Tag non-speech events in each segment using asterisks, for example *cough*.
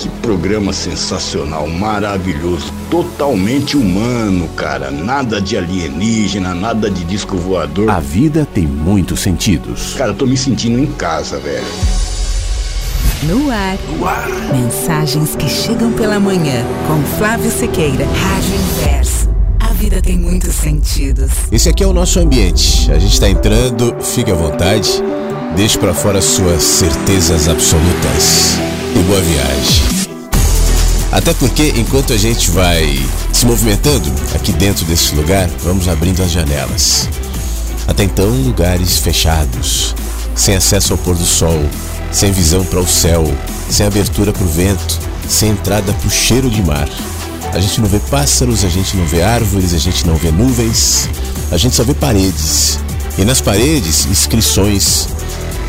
que programa sensacional, maravilhoso, totalmente humano, cara. Nada de alienígena, nada de disco voador. A vida tem muitos sentidos. Cara, eu tô me sentindo em casa, velho. No ar. Mensagens que chegam pela manhã. Com Flávio Sequeira. Rádio Inverso. A vida tem muitos sentidos. Esse aqui é o nosso ambiente. A gente está entrando, fique à vontade. Deixe para fora suas certezas absolutas. E boa viagem. Até porque, enquanto a gente vai se movimentando aqui dentro desse lugar, vamos abrindo as janelas. Até então, lugares fechados, sem acesso ao pôr do sol, sem visão para o céu, sem abertura para o vento, sem entrada para o cheiro de mar. A gente não vê pássaros, a gente não vê árvores, a gente não vê nuvens, a gente só vê paredes. E nas paredes, inscrições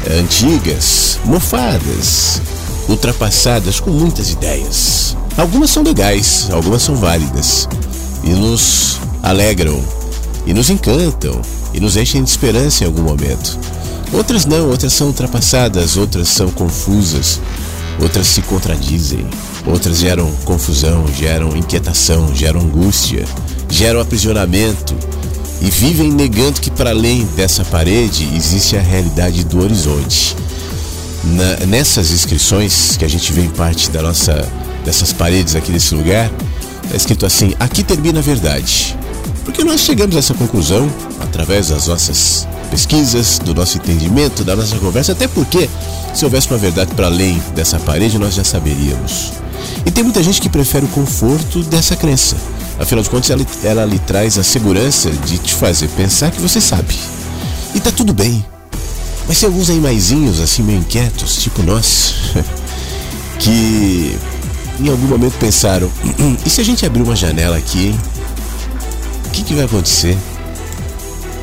eh, antigas, mofadas, ultrapassadas com muitas ideias. Algumas são legais, algumas são válidas e nos alegram, e nos encantam, e nos enchem de esperança em algum momento. Outras não, outras são ultrapassadas, outras são confusas, outras se contradizem, outras geram confusão, geram inquietação, geram angústia, geram aprisionamento e vivem negando que para além dessa parede existe a realidade do horizonte. Na- nessas inscrições que a gente vê em parte da nossa dessas paredes aqui desse lugar, está escrito assim: aqui termina a verdade. Porque nós chegamos a essa conclusão através das nossas pesquisas, do nosso entendimento, da nossa conversa, até porque se houvesse uma verdade para além dessa parede, nós já saberíamos. E tem muita gente que prefere o conforto dessa crença. Afinal de contas, ela, ela lhe traz a segurança de te fazer pensar que você sabe. E tá tudo bem. Mas tem alguns animaizinhos assim meio inquietos, tipo nós, *laughs* que em algum momento pensaram: *clears throat* e se a gente abrir uma janela aqui, hein? O que, que vai acontecer?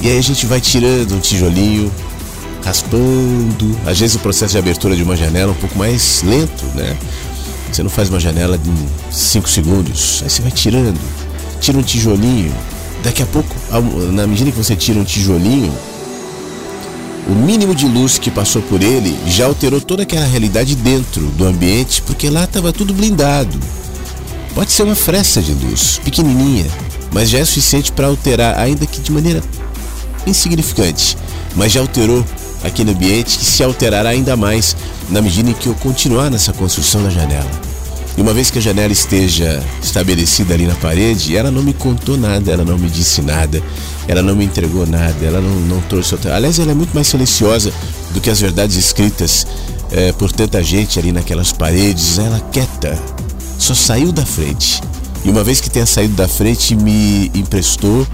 E aí a gente vai tirando um tijolinho, raspando. Às vezes o processo de abertura de uma janela é um pouco mais lento, né? Você não faz uma janela de 5 segundos, aí você vai tirando, tira um tijolinho. Daqui a pouco, na medida que você tira um tijolinho, o mínimo de luz que passou por ele já alterou toda aquela realidade dentro do ambiente, porque lá estava tudo blindado. Pode ser uma fresta de luz, pequenininha, mas já é suficiente para alterar, ainda que de maneira insignificante, mas já alterou aquele ambiente que se alterará ainda mais na medida em que eu continuar nessa construção da janela. E uma vez que a janela esteja estabelecida ali na parede, ela não me contou nada, ela não me disse nada, ela não me entregou nada, ela não, não trouxe outra. Aliás, ela é muito mais silenciosa do que as verdades escritas eh, por tanta gente ali naquelas paredes. Ela quieta, só saiu da frente. E uma vez que tenha saído da frente, me emprestou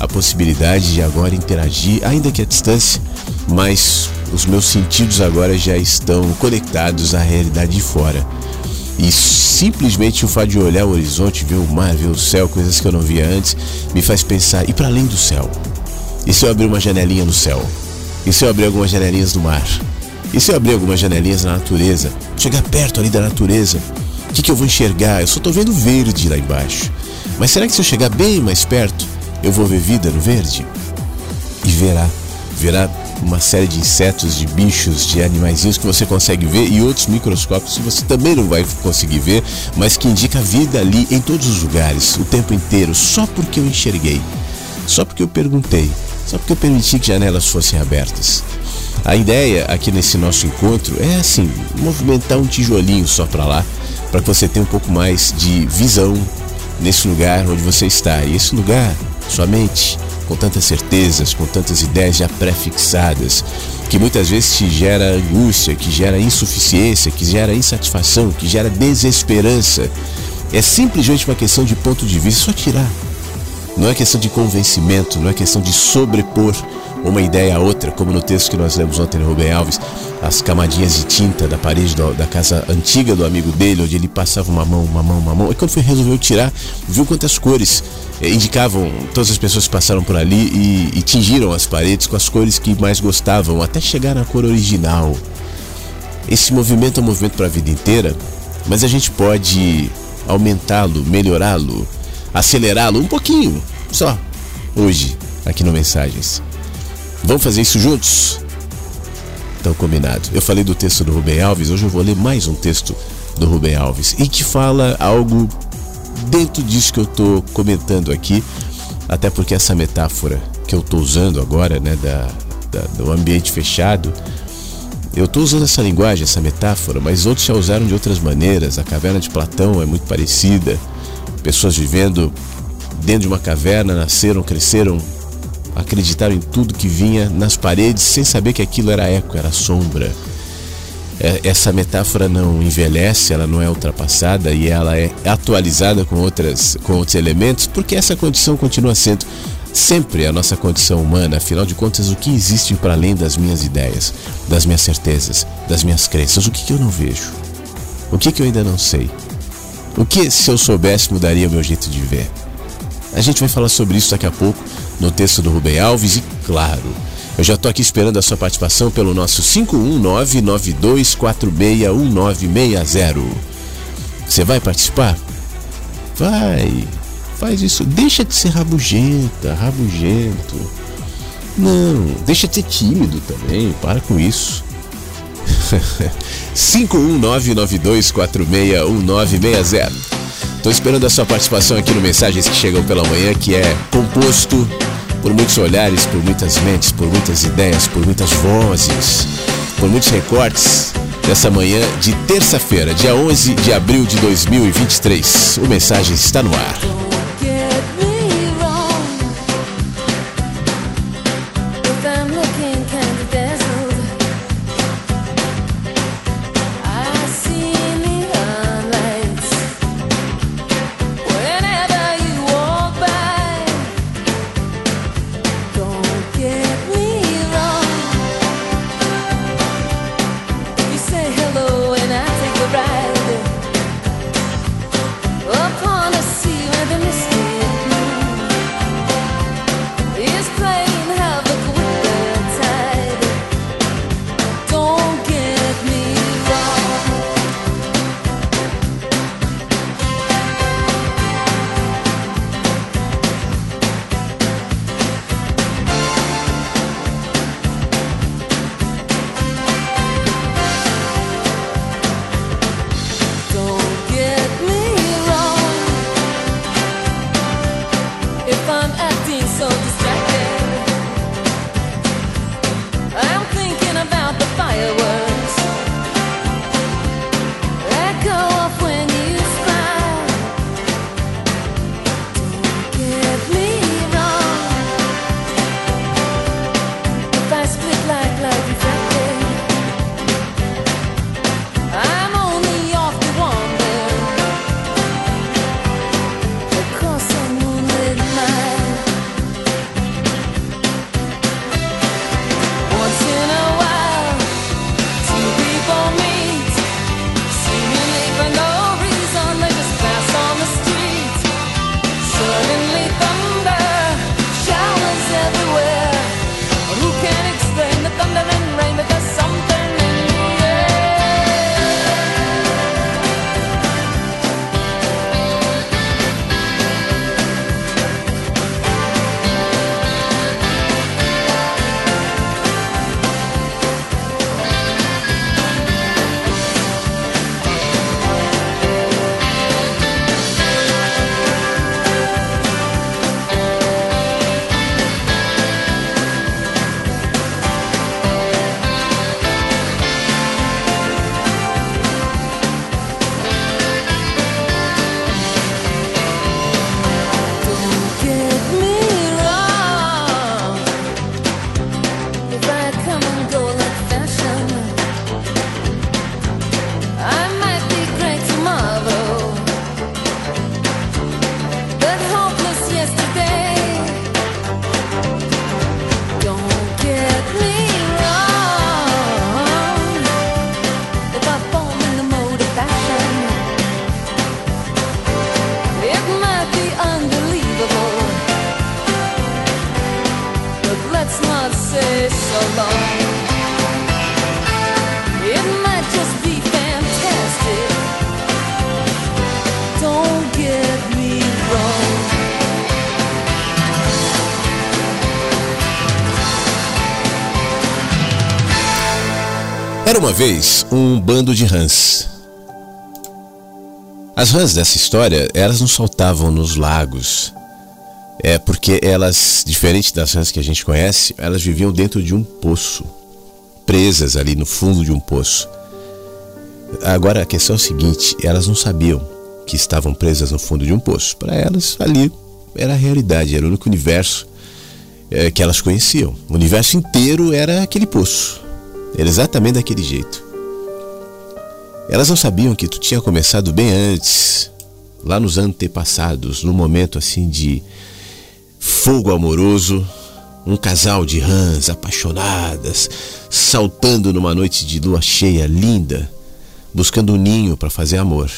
a possibilidade de agora interagir, ainda que à distância, mas os meus sentidos agora já estão conectados à realidade de fora. E simplesmente o fato de olhar o horizonte, ver o mar, ver o céu, coisas que eu não via antes, me faz pensar, e para além do céu? E se eu abrir uma janelinha no céu? E se eu abrir algumas janelinhas no mar? E se eu abrir algumas janelinhas na natureza? Chegar perto ali da natureza? O que, que eu vou enxergar? Eu só tô vendo verde lá embaixo. Mas será que se eu chegar bem mais perto, eu vou ver vida no verde? E verá, verá uma série de insetos, de bichos, de animaizinhos que você consegue ver e outros microscópios que você também não vai conseguir ver, mas que indica vida ali em todos os lugares, o tempo inteiro, só porque eu enxerguei, só porque eu perguntei, só porque eu permiti que janelas fossem abertas. A ideia aqui nesse nosso encontro é assim, movimentar um tijolinho só para lá, para que você tenha um pouco mais de visão nesse lugar onde você está. E esse lugar, sua mente, com tantas certezas, com tantas ideias já pré-fixadas, que muitas vezes te gera angústia, que gera insuficiência, que gera insatisfação, que gera desesperança. É simplesmente uma questão de ponto de vista, só tirar. Não é questão de convencimento, não é questão de sobrepor uma ideia a outra, como no texto que nós lemos ontem no Rubem Alves, as camadinhas de tinta da parede do, da casa antiga do amigo dele, onde ele passava uma mão, uma mão, uma mão, e quando foi resolveu tirar, viu quantas cores indicavam todas as pessoas que passaram por ali e, e tingiram as paredes com as cores que mais gostavam, até chegar na cor original. Esse movimento é um movimento para a vida inteira, mas a gente pode aumentá-lo, melhorá-lo, acelerá-lo um pouquinho, só, hoje, aqui no Mensagens. Vamos fazer isso juntos? Então, combinado. Eu falei do texto do Rubem Alves, hoje eu vou ler mais um texto do Rubem Alves e que fala algo dentro disso que eu estou comentando aqui, até porque essa metáfora que eu estou usando agora, né, da, da, do ambiente fechado, eu estou usando essa linguagem, essa metáfora, mas outros já usaram de outras maneiras. A caverna de Platão é muito parecida. Pessoas vivendo dentro de uma caverna nasceram, cresceram, acreditaram em tudo que vinha nas paredes sem saber que aquilo era eco, era sombra. É, essa metáfora não envelhece, ela não é ultrapassada e ela é atualizada com, outras, com outros elementos, porque essa condição continua sendo sempre a nossa condição humana. Afinal de contas, o que existe para além das minhas ideias, das minhas certezas, das minhas crenças? O que, que eu não vejo? O que, que eu ainda não sei? O que, se eu soubesse, mudaria o meu jeito de ver? A gente vai falar sobre isso daqui a pouco no texto do Rubem Alves e, claro, eu já estou aqui esperando a sua participação pelo nosso 51992461960. Você vai participar? Vai, faz isso. Deixa de ser rabugenta, rabugento. Não, deixa de ser tímido também, para com isso. *laughs* 51992461960. Estou esperando a sua participação aqui no Mensagens que Chegam pela Manhã, que é composto por muitos olhares, por muitas mentes, por muitas ideias, por muitas vozes, por muitos recortes dessa manhã de terça-feira, dia 11 de abril de 2023. O Mensagens está no ar. Vez um bando de rãs. As rãs dessa história, elas não saltavam nos lagos. É porque elas, diferente das rãs que a gente conhece, elas viviam dentro de um poço, presas ali no fundo de um poço. Agora a questão é o seguinte: elas não sabiam que estavam presas no fundo de um poço. Para elas, ali era a realidade, era o único universo é, que elas conheciam. O universo inteiro era aquele poço. Era exatamente daquele jeito. Elas não sabiam que tu tinha começado bem antes, lá nos antepassados, num momento assim de fogo amoroso, um casal de rãs apaixonadas, saltando numa noite de lua cheia linda, buscando um ninho para fazer amor.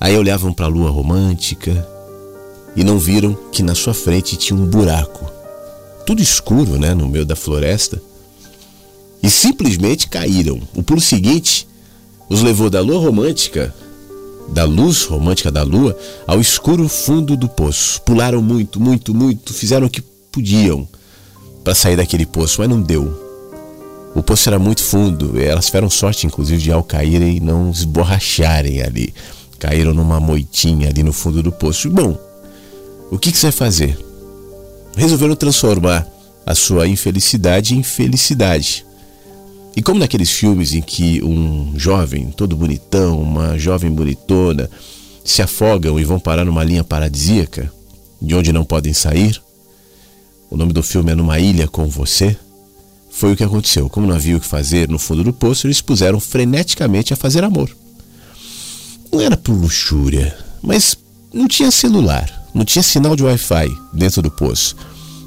Aí olhavam para a lua romântica e não viram que na sua frente tinha um buraco, tudo escuro, né, no meio da floresta e simplesmente caíram. O pulo seguinte os levou da lua romântica, da luz romântica da lua, ao escuro fundo do poço. Pularam muito, muito, muito, fizeram o que podiam para sair daquele poço, mas não deu. O poço era muito fundo, elas tiveram sorte, inclusive, de ao caírem não esborracharem ali. Caíram numa moitinha ali no fundo do poço. Bom, o que, que você vai fazer? Resolveram transformar a sua infelicidade em felicidade. E como naqueles filmes em que um jovem todo bonitão, uma jovem bonitona, se afogam e vão parar numa linha paradisíaca, de onde não podem sair, o nome do filme é Numa Ilha com Você, foi o que aconteceu. Como não havia o que fazer no fundo do poço, eles puseram freneticamente a fazer amor. Não era por luxúria, mas não tinha celular, não tinha sinal de Wi-Fi dentro do poço,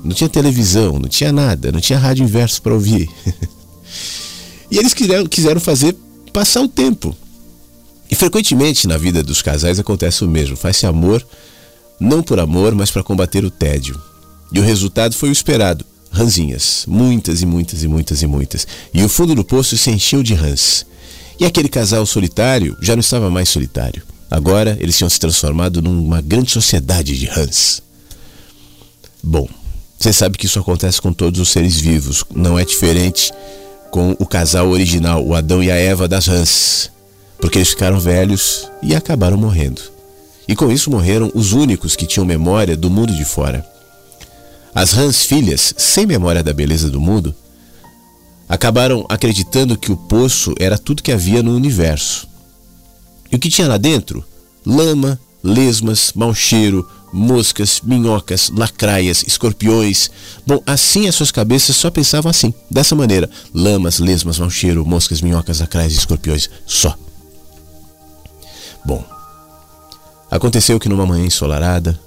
não tinha televisão, não tinha nada, não tinha rádio inverso para ouvir. *laughs* E eles quiseram, quiseram fazer passar o tempo. E frequentemente na vida dos casais acontece o mesmo. Faz-se amor, não por amor, mas para combater o tédio. E o resultado foi o esperado: ranzinhas. Muitas e muitas e muitas e muitas. E o fundo do poço se encheu de rãs. E aquele casal solitário já não estava mais solitário. Agora eles tinham se transformado numa grande sociedade de rãs. Bom, você sabe que isso acontece com todos os seres vivos. Não é diferente com o casal original, o Adão e a Eva das rãs, porque eles ficaram velhos e acabaram morrendo. E com isso morreram os únicos que tinham memória do mundo de fora. As rãs filhas, sem memória da beleza do mundo, acabaram acreditando que o poço era tudo que havia no universo. E o que tinha lá dentro? Lama, lesmas, mau cheiro, moscas, minhocas, lacraias, escorpiões. Bom, assim as suas cabeças só pensavam assim, dessa maneira: lamas, lesmas, mau cheiro, moscas, minhocas, lacraias, escorpiões, só. Bom, aconteceu que numa manhã ensolarada,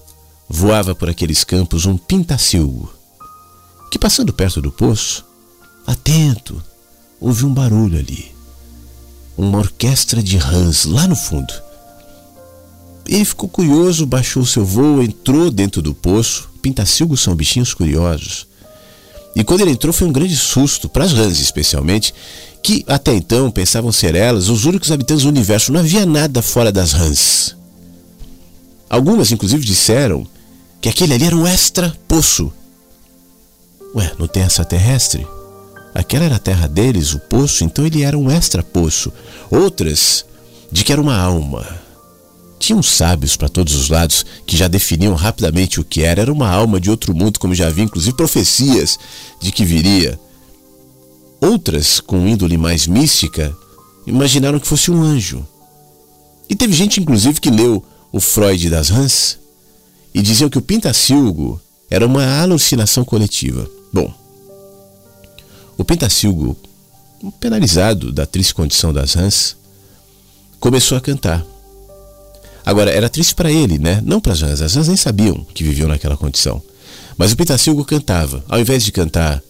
voava por aqueles campos um pintacilgo, que passando perto do poço, atento, ouviu um barulho ali. Uma orquestra de rãs lá no fundo. Ele ficou curioso, baixou seu voo, entrou dentro do poço. Pintacilgos são bichinhos curiosos. E quando ele entrou foi um grande susto, para as rãs especialmente, que até então pensavam ser elas os únicos habitantes do universo. Não havia nada fora das rãs. Algumas, inclusive, disseram que aquele ali era um extra-poço. Ué, não tem essa terrestre? Aquela era a terra deles, o poço, então ele era um extra-poço. Outras, de que era uma alma tinham sábios para todos os lados que já definiam rapidamente o que era. Era uma alma de outro mundo, como já havia inclusive profecias de que viria. Outras, com índole mais mística, imaginaram que fosse um anjo. E teve gente, inclusive, que leu o Freud das Rãs e diziam que o pintacilgo era uma alucinação coletiva. Bom, o pintacilgo, penalizado da triste condição das rãs, começou a cantar. Agora, era triste para ele, né? Não para as rãs. As rãs nem sabiam que viviam naquela condição. Mas o Pitacilgo cantava. Ao invés de cantar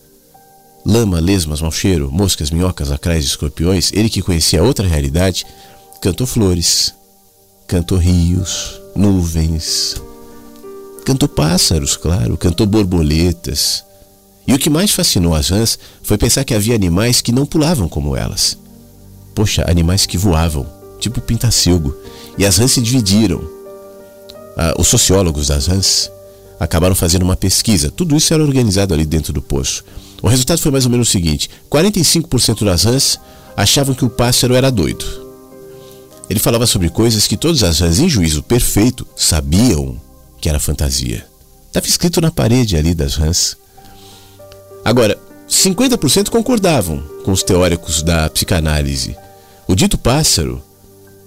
lama, lesmas, mau cheiro, moscas, minhocas, lacrais e escorpiões, ele que conhecia outra realidade, cantou flores, cantou rios, nuvens, cantou pássaros, claro, cantou borboletas. E o que mais fascinou as rãs foi pensar que havia animais que não pulavam como elas. Poxa, animais que voavam, tipo o pintacilgo. E as rãs se dividiram. Ah, os sociólogos das rãs acabaram fazendo uma pesquisa. Tudo isso era organizado ali dentro do poço. O resultado foi mais ou menos o seguinte: 45% das rãs achavam que o pássaro era doido. Ele falava sobre coisas que todas as rãs, em juízo perfeito, sabiam que era fantasia. Estava escrito na parede ali das rãs. Agora, 50% concordavam com os teóricos da psicanálise. O dito pássaro,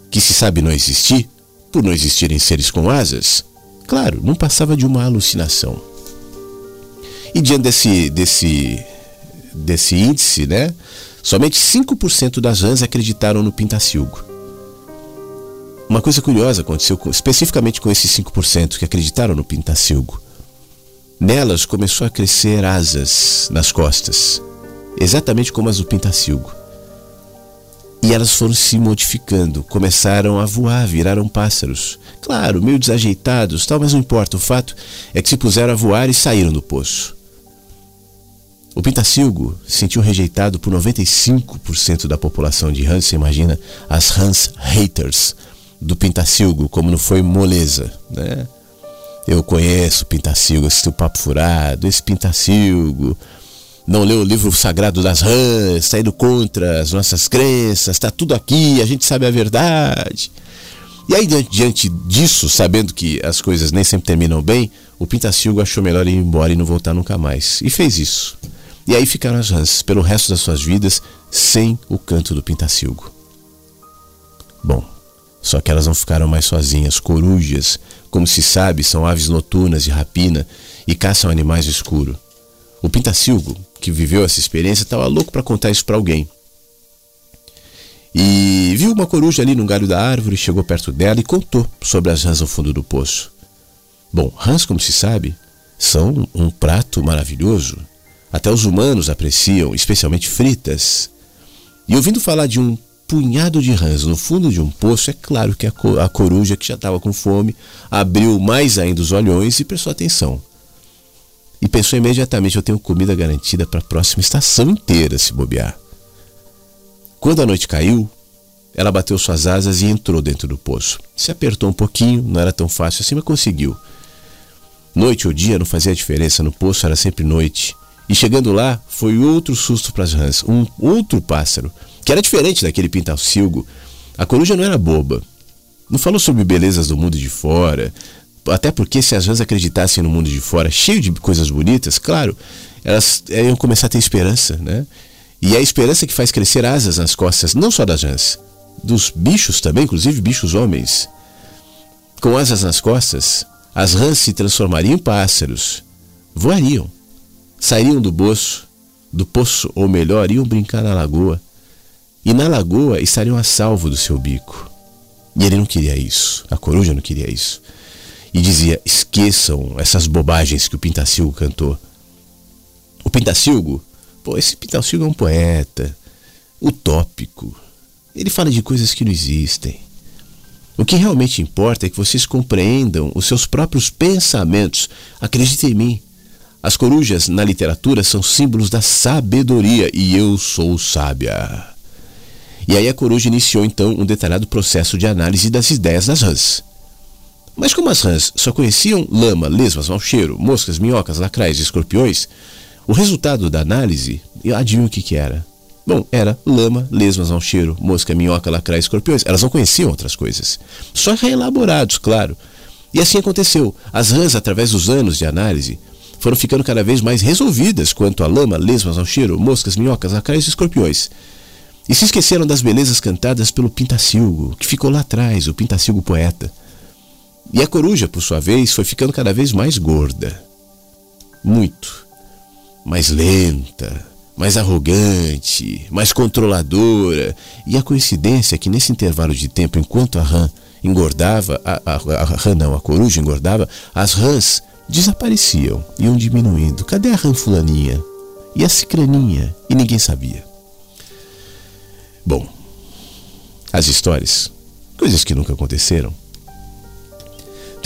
que se sabe não existir, por não existirem seres com asas, claro, não passava de uma alucinação. E diante desse, desse, desse índice, né, somente 5% das rãs acreditaram no pintacilgo. Uma coisa curiosa aconteceu com, especificamente com esses 5% que acreditaram no pintacilgo. Nelas começou a crescer asas nas costas, exatamente como as do pintacilgo. E elas foram se modificando, começaram a voar, viraram pássaros. Claro, meio desajeitados, tal, mas não importa. O fato é que se puseram a voar e saíram do poço. O pintacilgo se sentiu rejeitado por 95% da população de Hans. Você imagina as Hans haters do pintacilgo, como não foi moleza, né? Eu conheço Pintacilgo, assisti o Papo Furado, esse Pintacilgo. Não leu o livro sagrado das rãs, está indo contra as nossas crenças, está tudo aqui, a gente sabe a verdade. E aí, diante disso, sabendo que as coisas nem sempre terminam bem, o Pintacilgo achou melhor ir embora e não voltar nunca mais. E fez isso. E aí ficaram as rãs, pelo resto das suas vidas, sem o canto do Pintacilgo. Bom, só que elas não ficaram mais sozinhas. Corujas, como se sabe, são aves noturnas de rapina e caçam animais no escuro. O Pintacilgo, que viveu essa experiência, estava louco para contar isso para alguém. E viu uma coruja ali no galho da árvore, chegou perto dela e contou sobre as rãs ao fundo do poço. Bom, rãs, como se sabe, são um prato maravilhoso. Até os humanos apreciam, especialmente fritas. E ouvindo falar de um punhado de rãs no fundo de um poço, é claro que a, co a coruja, que já estava com fome, abriu mais ainda os olhões e prestou atenção. E pensou imediatamente: eu tenho comida garantida para a próxima estação inteira, se bobear. Quando a noite caiu, ela bateu suas asas e entrou dentro do poço. Se apertou um pouquinho, não era tão fácil assim, mas conseguiu. Noite ou dia não fazia diferença, no poço era sempre noite. E chegando lá, foi outro susto para as rãs. Um outro pássaro que era diferente daquele pintacilgo. A coruja não era boba. Não falou sobre belezas do mundo de fora. Até porque se as rãs acreditassem no mundo de fora, cheio de coisas bonitas, claro, elas iam começar a ter esperança, né? E é a esperança que faz crescer asas nas costas, não só das rãs, dos bichos também, inclusive bichos homens. Com asas nas costas, as rãs se transformariam em pássaros, voariam, sairiam do poço, do poço, ou melhor, iam brincar na lagoa, e na lagoa estariam a salvo do seu bico. E ele não queria isso, a coruja não queria isso. E dizia: esqueçam essas bobagens que o Pintacilgo cantou. O Pintacilgo, pô, esse Pintacilgo é um poeta, utópico. Ele fala de coisas que não existem. O que realmente importa é que vocês compreendam os seus próprios pensamentos. Acreditem em mim. As corujas na literatura são símbolos da sabedoria e eu sou sábia. E aí a coruja iniciou então um detalhado processo de análise das ideias das rãs. Mas como as rãs só conheciam lama, lesmas, mau cheiro, moscas, minhocas, lacrais e escorpiões, o resultado da análise, adivinha o que, que era? Bom, era lama, lesmas, mau cheiro, mosca, minhoca, lacrais, escorpiões. Elas não conheciam outras coisas. Só reelaborados, claro. E assim aconteceu. As rãs, através dos anos de análise, foram ficando cada vez mais resolvidas quanto a lama, lesmas, ao cheiro, moscas, minhocas, lacrais e escorpiões. E se esqueceram das belezas cantadas pelo Pintacilgo, que ficou lá atrás, o Pintacilgo poeta. E a coruja, por sua vez, foi ficando cada vez mais gorda. Muito. Mais lenta, mais arrogante, mais controladora. E a coincidência é que nesse intervalo de tempo, enquanto a rã engordava, a, a, a, rã não, a coruja engordava, as rãs desapareciam, iam diminuindo. Cadê a rã fulaninha? E a cicraninha? E ninguém sabia. Bom, as histórias, coisas que nunca aconteceram,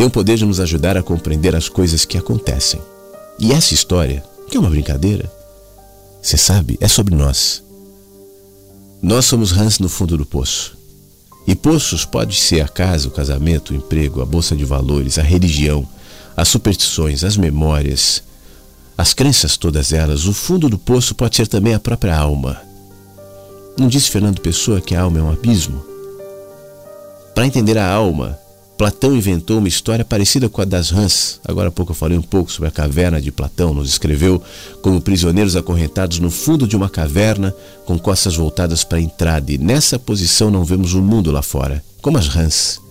têm o poder de nos ajudar a compreender as coisas que acontecem. E essa história, que é uma brincadeira, você sabe, é sobre nós. Nós somos rãs no fundo do poço. E poços pode ser a casa, o casamento, o emprego, a bolsa de valores, a religião, as superstições, as memórias, as crenças todas elas. O fundo do poço pode ser também a própria alma Não disse Fernando Pessoa que a alma é um abismo? Para entender a alma, Platão inventou uma história parecida com a das rãs. Agora há pouco eu falei um pouco sobre a caverna de Platão. Nos escreveu como prisioneiros acorrentados no fundo de uma caverna, com costas voltadas para a entrada, e nessa posição não vemos o um mundo lá fora, como as rãs.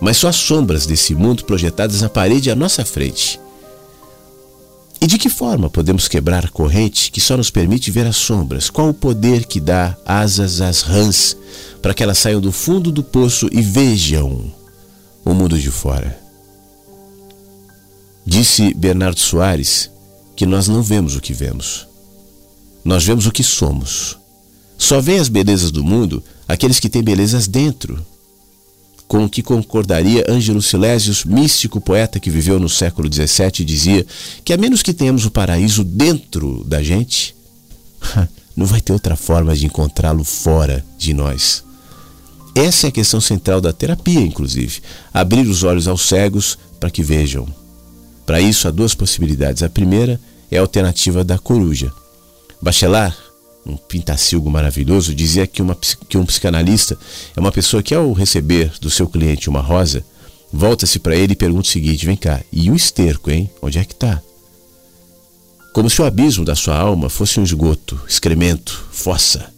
Mas só as sombras desse mundo projetadas na parede à nossa frente. E de que forma podemos quebrar a corrente que só nos permite ver as sombras? Qual o poder que dá asas às rãs para que elas saiam do fundo do poço e vejam o mundo de fora. Disse Bernardo Soares que nós não vemos o que vemos. Nós vemos o que somos. Só veem as belezas do mundo aqueles que têm belezas dentro. Com o que concordaria Ângelo Silésios, místico poeta que viveu no século XVII, dizia que a menos que tenhamos o paraíso dentro da gente, *laughs* não vai ter outra forma de encontrá-lo fora de nós. Essa é a questão central da terapia, inclusive. Abrir os olhos aos cegos para que vejam. Para isso, há duas possibilidades. A primeira é a alternativa da coruja. Bachelard, um pintacilgo maravilhoso, dizia que, uma, que um psicanalista é uma pessoa que, ao receber do seu cliente uma rosa, volta-se para ele e pergunta o seguinte: vem cá, e o esterco, hein? Onde é que está? Como se o abismo da sua alma fosse um esgoto, excremento, fossa.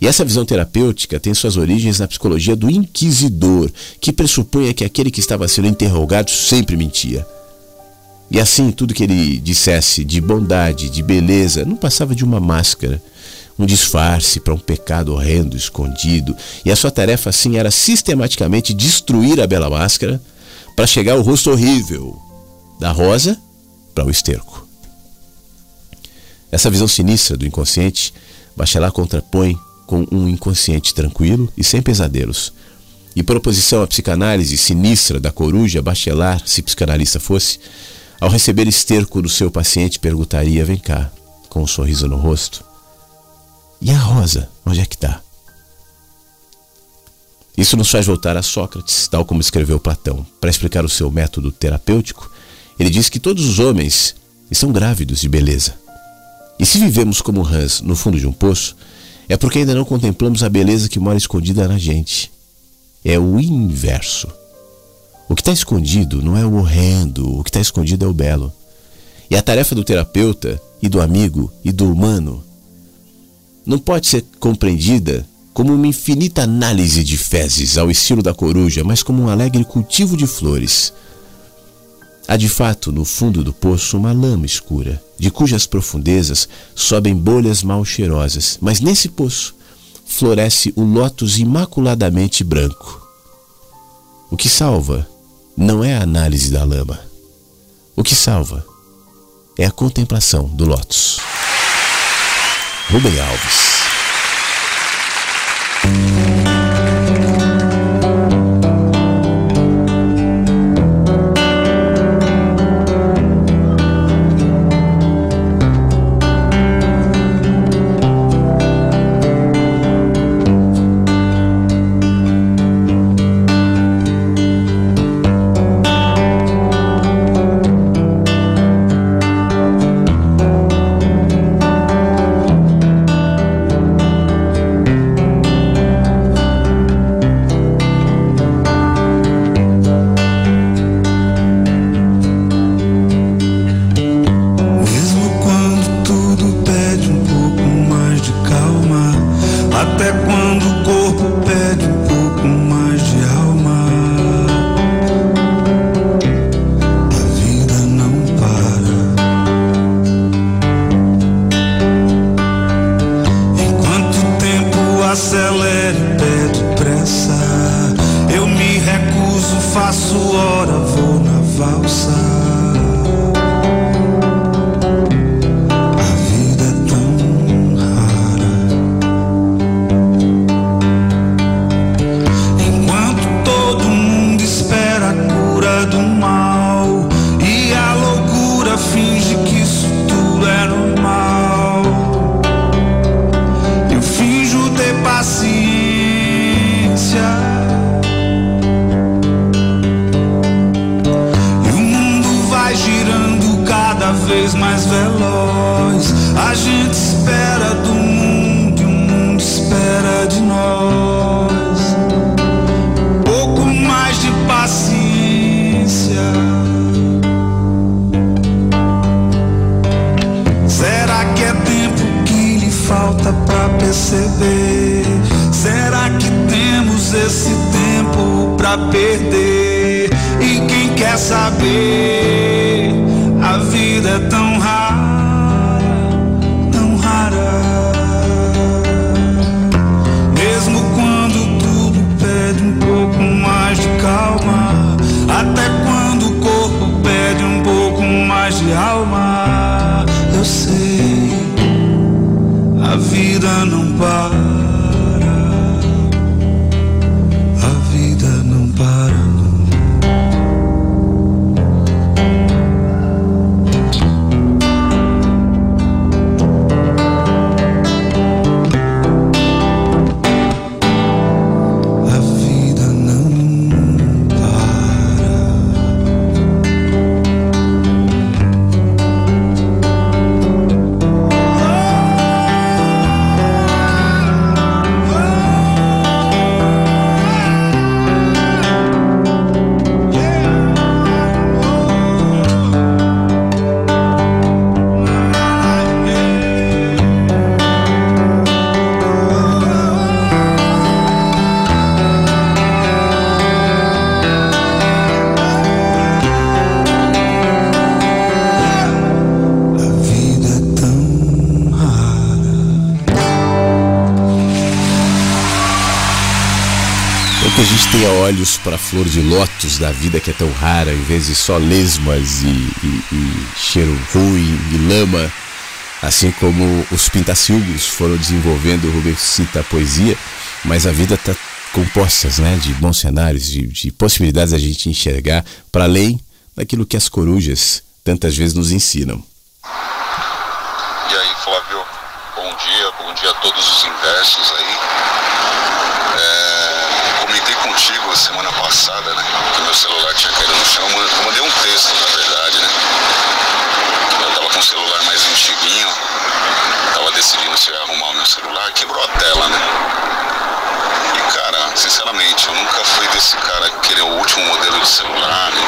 E essa visão terapêutica tem suas origens na psicologia do inquisidor, que pressupunha que aquele que estava sendo interrogado sempre mentia. E assim, tudo que ele dissesse de bondade, de beleza, não passava de uma máscara, um disfarce para um pecado horrendo, escondido. E a sua tarefa, assim, era sistematicamente destruir a bela máscara para chegar ao rosto horrível da rosa para o esterco. Essa visão sinistra do inconsciente, Bachelard contrapõe com um inconsciente tranquilo e sem pesadelos. E por oposição à psicanálise sinistra da coruja, Bachelard, se psicanalista fosse, ao receber esterco do seu paciente, perguntaria: Vem cá, com um sorriso no rosto. E a rosa, onde é que está? Isso nos faz voltar a Sócrates, tal como escreveu Platão. Para explicar o seu método terapêutico, ele diz que todos os homens estão grávidos de beleza. E se vivemos como rãs no fundo de um poço, é porque ainda não contemplamos a beleza que mora escondida na gente. É o inverso. O que está escondido não é o horrendo, o que está escondido é o belo. E a tarefa do terapeuta e do amigo e do humano não pode ser compreendida como uma infinita análise de fezes ao estilo da coruja, mas como um alegre cultivo de flores Há de fato no fundo do poço uma lama escura, de cujas profundezas sobem bolhas mal cheirosas, mas nesse poço floresce o lótus imaculadamente branco. O que salva não é a análise da lama. O que salva é a contemplação do lótus. Rubem Alves. Para a flor de lótus da vida que é tão rara, em vez de só lesmas e, e- e cheiro ruim e lama, assim como os pintacilgos foram desenvolvendo, o Rubens cita a poesia, mas a vida está composta né, de bons cenários, de, de possibilidades a gente enxergar para além daquilo que as corujas tantas vezes nos ensinam. E aí, Flávio, bom dia, bom dia a todos os inversos aí. É, comentei contigo semana passada, né? Que meu celular tinha caído no chão. Eu mandei um texto, na verdade, né? Eu tava com um celular mais antiguinho, tava decidindo se ia arrumar o meu celular, quebrou a tela, né? E cara, sinceramente, eu nunca fui desse cara que querer o último modelo de celular, né?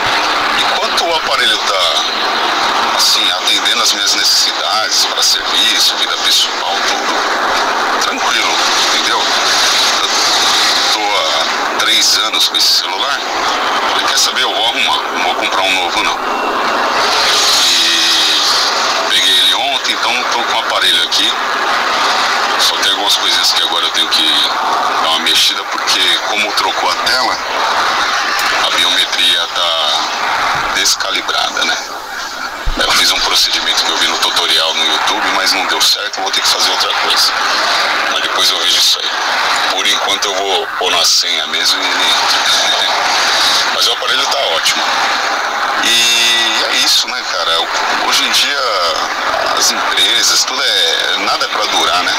Enquanto o aparelho tá assim, atendendo as minhas necessidades para serviço, vida pessoal, tudo tranquilo, entendeu? Três anos com esse celular. Quer saber? Eu vou arrumar, não vou comprar um novo não. E peguei ele ontem, então tô com o aparelho aqui. Só tem algumas coisinhas que agora eu tenho que dar uma mexida porque como trocou a tela, a biometria tá descalibrada, né? Eu fiz um procedimento que eu vi no tutorial no YouTube, mas não deu certo, vou ter que fazer outra coisa. Mas depois eu vejo isso aí. Por enquanto eu vou pôr na senha mesmo e ele entra. *laughs* Mas o aparelho tá ótimo. E é isso, né, cara? Hoje em dia as empresas, tudo é. nada é pra durar, né?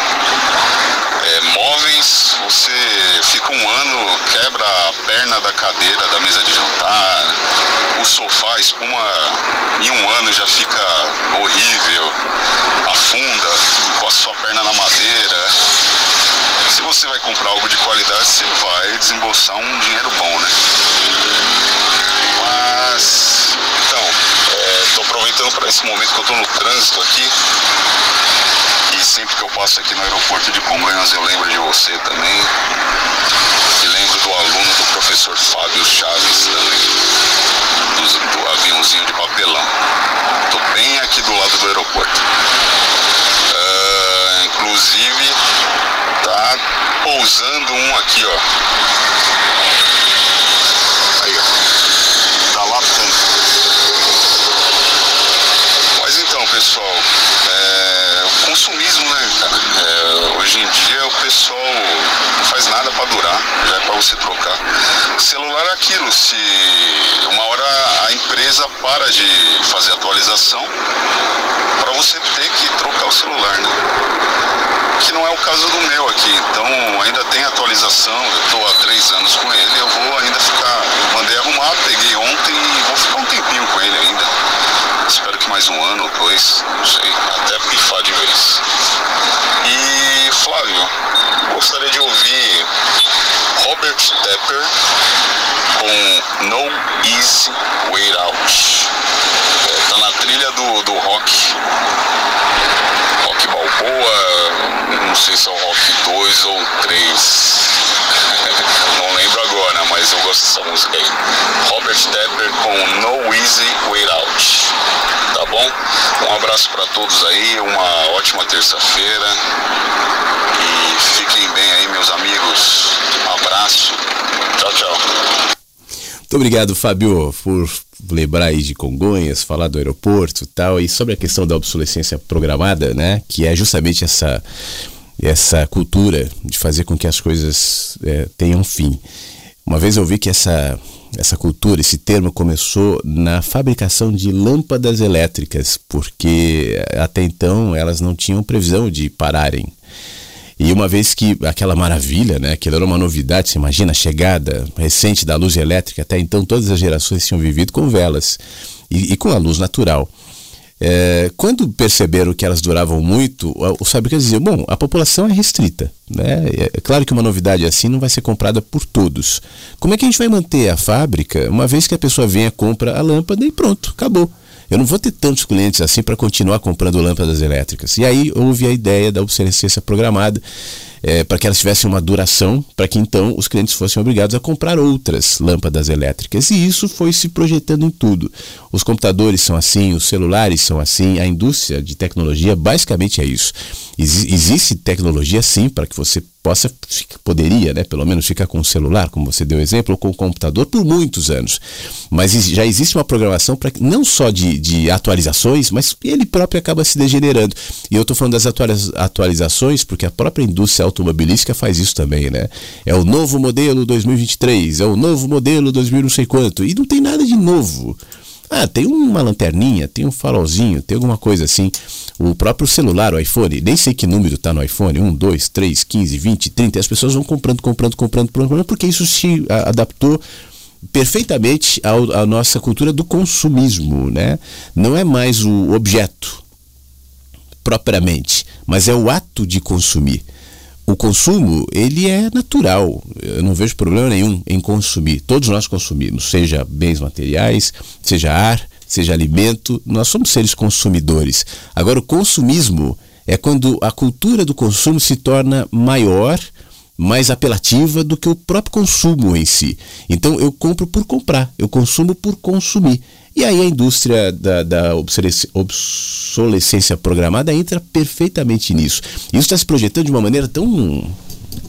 É, móveis, você fica um ano, quebra a perna da cadeira da mesa de jantar, o sofá, espuma em um ano já fica horrível, afunda a sua perna na madeira. Se você vai comprar algo de qualidade, você vai desembolsar um dinheiro bom, né? Mas, então, estou aproveitando para esse momento que eu estou no trânsito aqui. E sempre que eu passo aqui no aeroporto de Congonhas eu lembro de você também. E lembro do aluno do professor Fábio Chaves também. Do, aviãozinho de papelão. Tô bem aqui do lado do aeroporto. Ah, inclusive, tá pousando um aqui, ó. Aí, ó. Tá lapando. Mas então, pessoal, é, o consumismo, hoje em dia o pessoal não faz nada pra durar, já é pra você trocar. Celular é aquilo, se uma hora a empresa para de fazer atualização pra você ter que trocar o celular, né? Que não é o caso do meu aqui, então ainda tem atualização, eu tô há três anos com ele, eu vou ainda ficar, mandei arrumar, peguei ontem e vou ficar um tempinho com ele ainda. Espero que mais um ano ou dois, não sei, até pifar de vez. E Flávio, gostaria de ouvir Robert Tepper com No Easy Way Out. É, tá na trilha do, do rock. Rock Balboa, não sei se é o Rock 2 ou 3. Não lembro agora, mas eu gosto dessa música aí. Robert Tepper com No Easy Way Out. Tá bom? Um abraço para todos aí, uma ótima terça-feira e fiquem bem aí, meus amigos. Um abraço. Tchau, tchau. Muito obrigado, Fábio, por lembrar aí de Congonhas, falar do aeroporto e tal, e sobre a questão da obsolescência programada, né, que é justamente essa essa cultura de fazer com que as coisas é, tenham fim. Uma vez eu vi que essa essa cultura, esse termo começou na fabricação de lâmpadas elétricas, porque até então elas não tinham previsão de pararem. E uma vez que aquela maravilha, né, aquilo era uma novidade, você imagina a chegada recente da luz elétrica, até então todas as gerações tinham vivido com velas e, e com a luz natural. É, quando perceberam que elas duravam muito, os fabricantes diziam: bom, a população é restrita. Né? É claro que uma novidade assim não vai ser comprada por todos. Como é que a gente vai manter a fábrica uma vez que a pessoa venha, compra a lâmpada e pronto, acabou? Eu não vou ter tantos clientes assim para continuar comprando lâmpadas elétricas. E aí houve a ideia da obsolescência programada é, para que elas tivessem uma duração, para que então os clientes fossem obrigados a comprar outras lâmpadas elétricas. E isso foi se projetando em tudo. Os computadores são assim, os celulares são assim, a indústria de tecnologia basicamente é isso. Ex existe tecnologia sim para que você possa, poderia, né, pelo menos ficar com o celular, como você deu exemplo, ou com o computador por muitos anos. Mas já existe uma programação para não só de, de atualizações, mas ele próprio acaba se degenerando. E eu estou falando das atualizações porque a própria indústria automobilística faz isso também, né? É o novo modelo 2023, é o novo modelo 2000 não sei quanto, e não tem nada de novo. Ah, tem uma lanterninha, tem um farolzinho, tem alguma coisa assim. O próprio celular, o iPhone, nem sei que número está no iPhone, 1, 2, 3, 15, 20, 30, as pessoas vão comprando, comprando, comprando, comprando, porque isso se adaptou perfeitamente à nossa cultura do consumismo, né? Não é mais o objeto propriamente, mas é o ato de consumir o consumo ele é natural. Eu não vejo problema nenhum em consumir. Todos nós consumimos, seja bens materiais, seja ar, seja alimento. Nós somos seres consumidores. Agora, o consumismo é quando a cultura do consumo se torna maior, mais apelativa do que o próprio consumo em si. Então, eu compro por comprar, eu consumo por consumir. E aí a indústria da, da obsolescência programada entra perfeitamente nisso. Isso está se projetando de uma maneira tão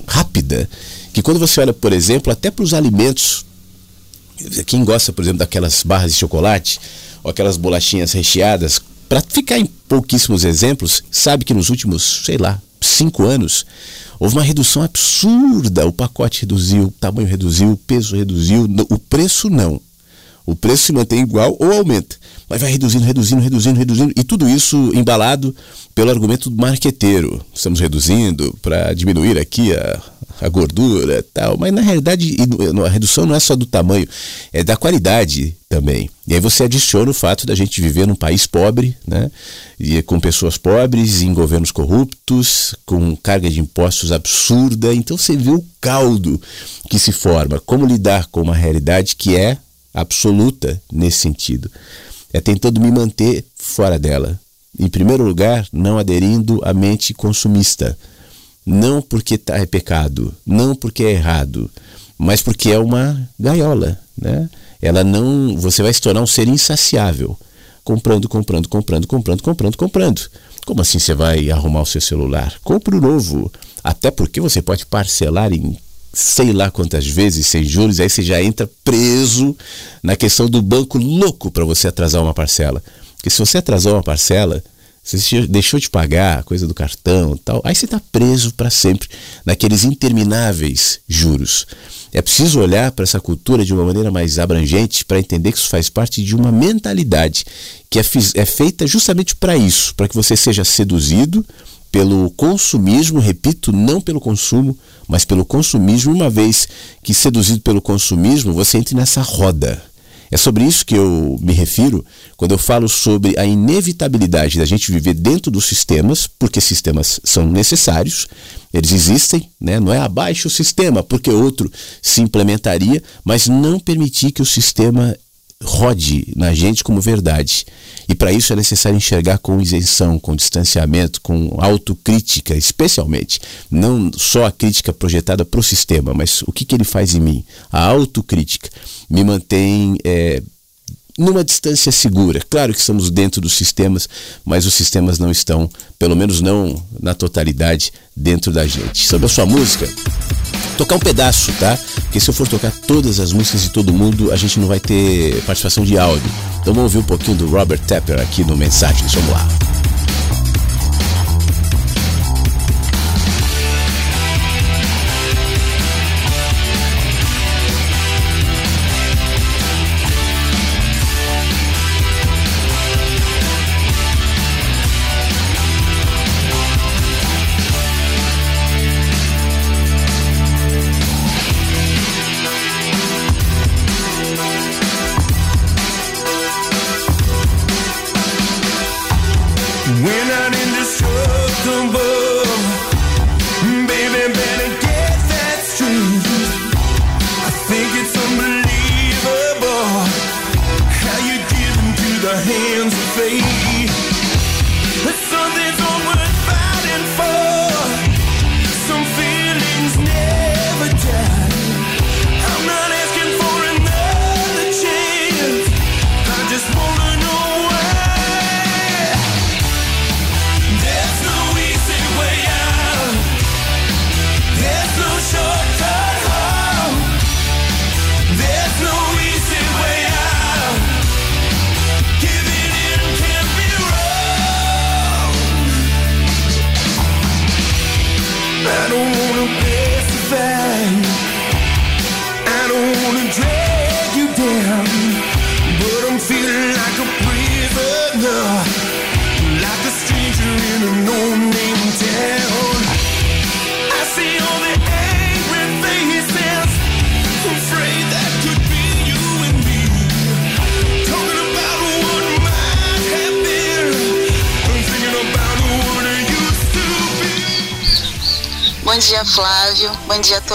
rápida que quando você olha, por exemplo, até para os alimentos, quem gosta, por exemplo, daquelas barras de chocolate ou aquelas bolachinhas recheadas, para ficar em pouquíssimos exemplos, sabe que nos últimos, sei lá, cinco anos, houve uma redução absurda. O pacote reduziu, o tamanho reduziu, o peso reduziu, o preço não. O preço se mantém igual ou aumenta, mas vai reduzindo, reduzindo, reduzindo, reduzindo, e tudo isso embalado pelo argumento do marqueteiro. Estamos reduzindo para diminuir aqui a, a gordura tal, mas na realidade a redução não é só do tamanho, é da qualidade também. E aí você adiciona o fato da gente viver num país pobre, né? E com pessoas pobres, em governos corruptos, com carga de impostos absurda. Então você vê o caldo que se forma. Como lidar com uma realidade que é absoluta nesse sentido. É tentando me manter fora dela. Em primeiro lugar, não aderindo à mente consumista. Não porque tá, é pecado, não porque é errado, mas porque é uma gaiola. Né? Ela não. Você vai se tornar um ser insaciável. Comprando, comprando, comprando, comprando, comprando, comprando. Como assim você vai arrumar o seu celular? Compre o novo. Até porque você pode parcelar em sei lá quantas vezes sem juros, aí você já entra preso na questão do banco louco para você atrasar uma parcela. Porque se você atrasar uma parcela, você deixou de pagar a coisa do cartão tal, aí você está preso para sempre naqueles intermináveis juros. É preciso olhar para essa cultura de uma maneira mais abrangente para entender que isso faz parte de uma mentalidade que é, é feita justamente para isso, para que você seja seduzido pelo consumismo, repito, não pelo consumo, mas pelo consumismo, uma vez que seduzido pelo consumismo, você entra nessa roda. É sobre isso que eu me refiro quando eu falo sobre a inevitabilidade da gente viver dentro dos sistemas, porque sistemas são necessários, eles existem, né? não é abaixo o sistema, porque outro se implementaria, mas não permitir que o sistema rode na gente como verdade. E para isso é necessário enxergar com isenção, com distanciamento, com autocrítica, especialmente. Não só a crítica projetada para o sistema, mas o que, que ele faz em mim. A autocrítica me mantém é, numa distância segura. Claro que estamos dentro dos sistemas, mas os sistemas não estão, pelo menos não na totalidade, dentro da gente. Sobre a sua música, tocar um pedaço, tá? Porque se eu for tocar todas as músicas de todo mundo, a gente não vai ter participação de áudio. Então vamos ouvir um pouquinho do Robert Tepper aqui no Mensagens. Vamos lá.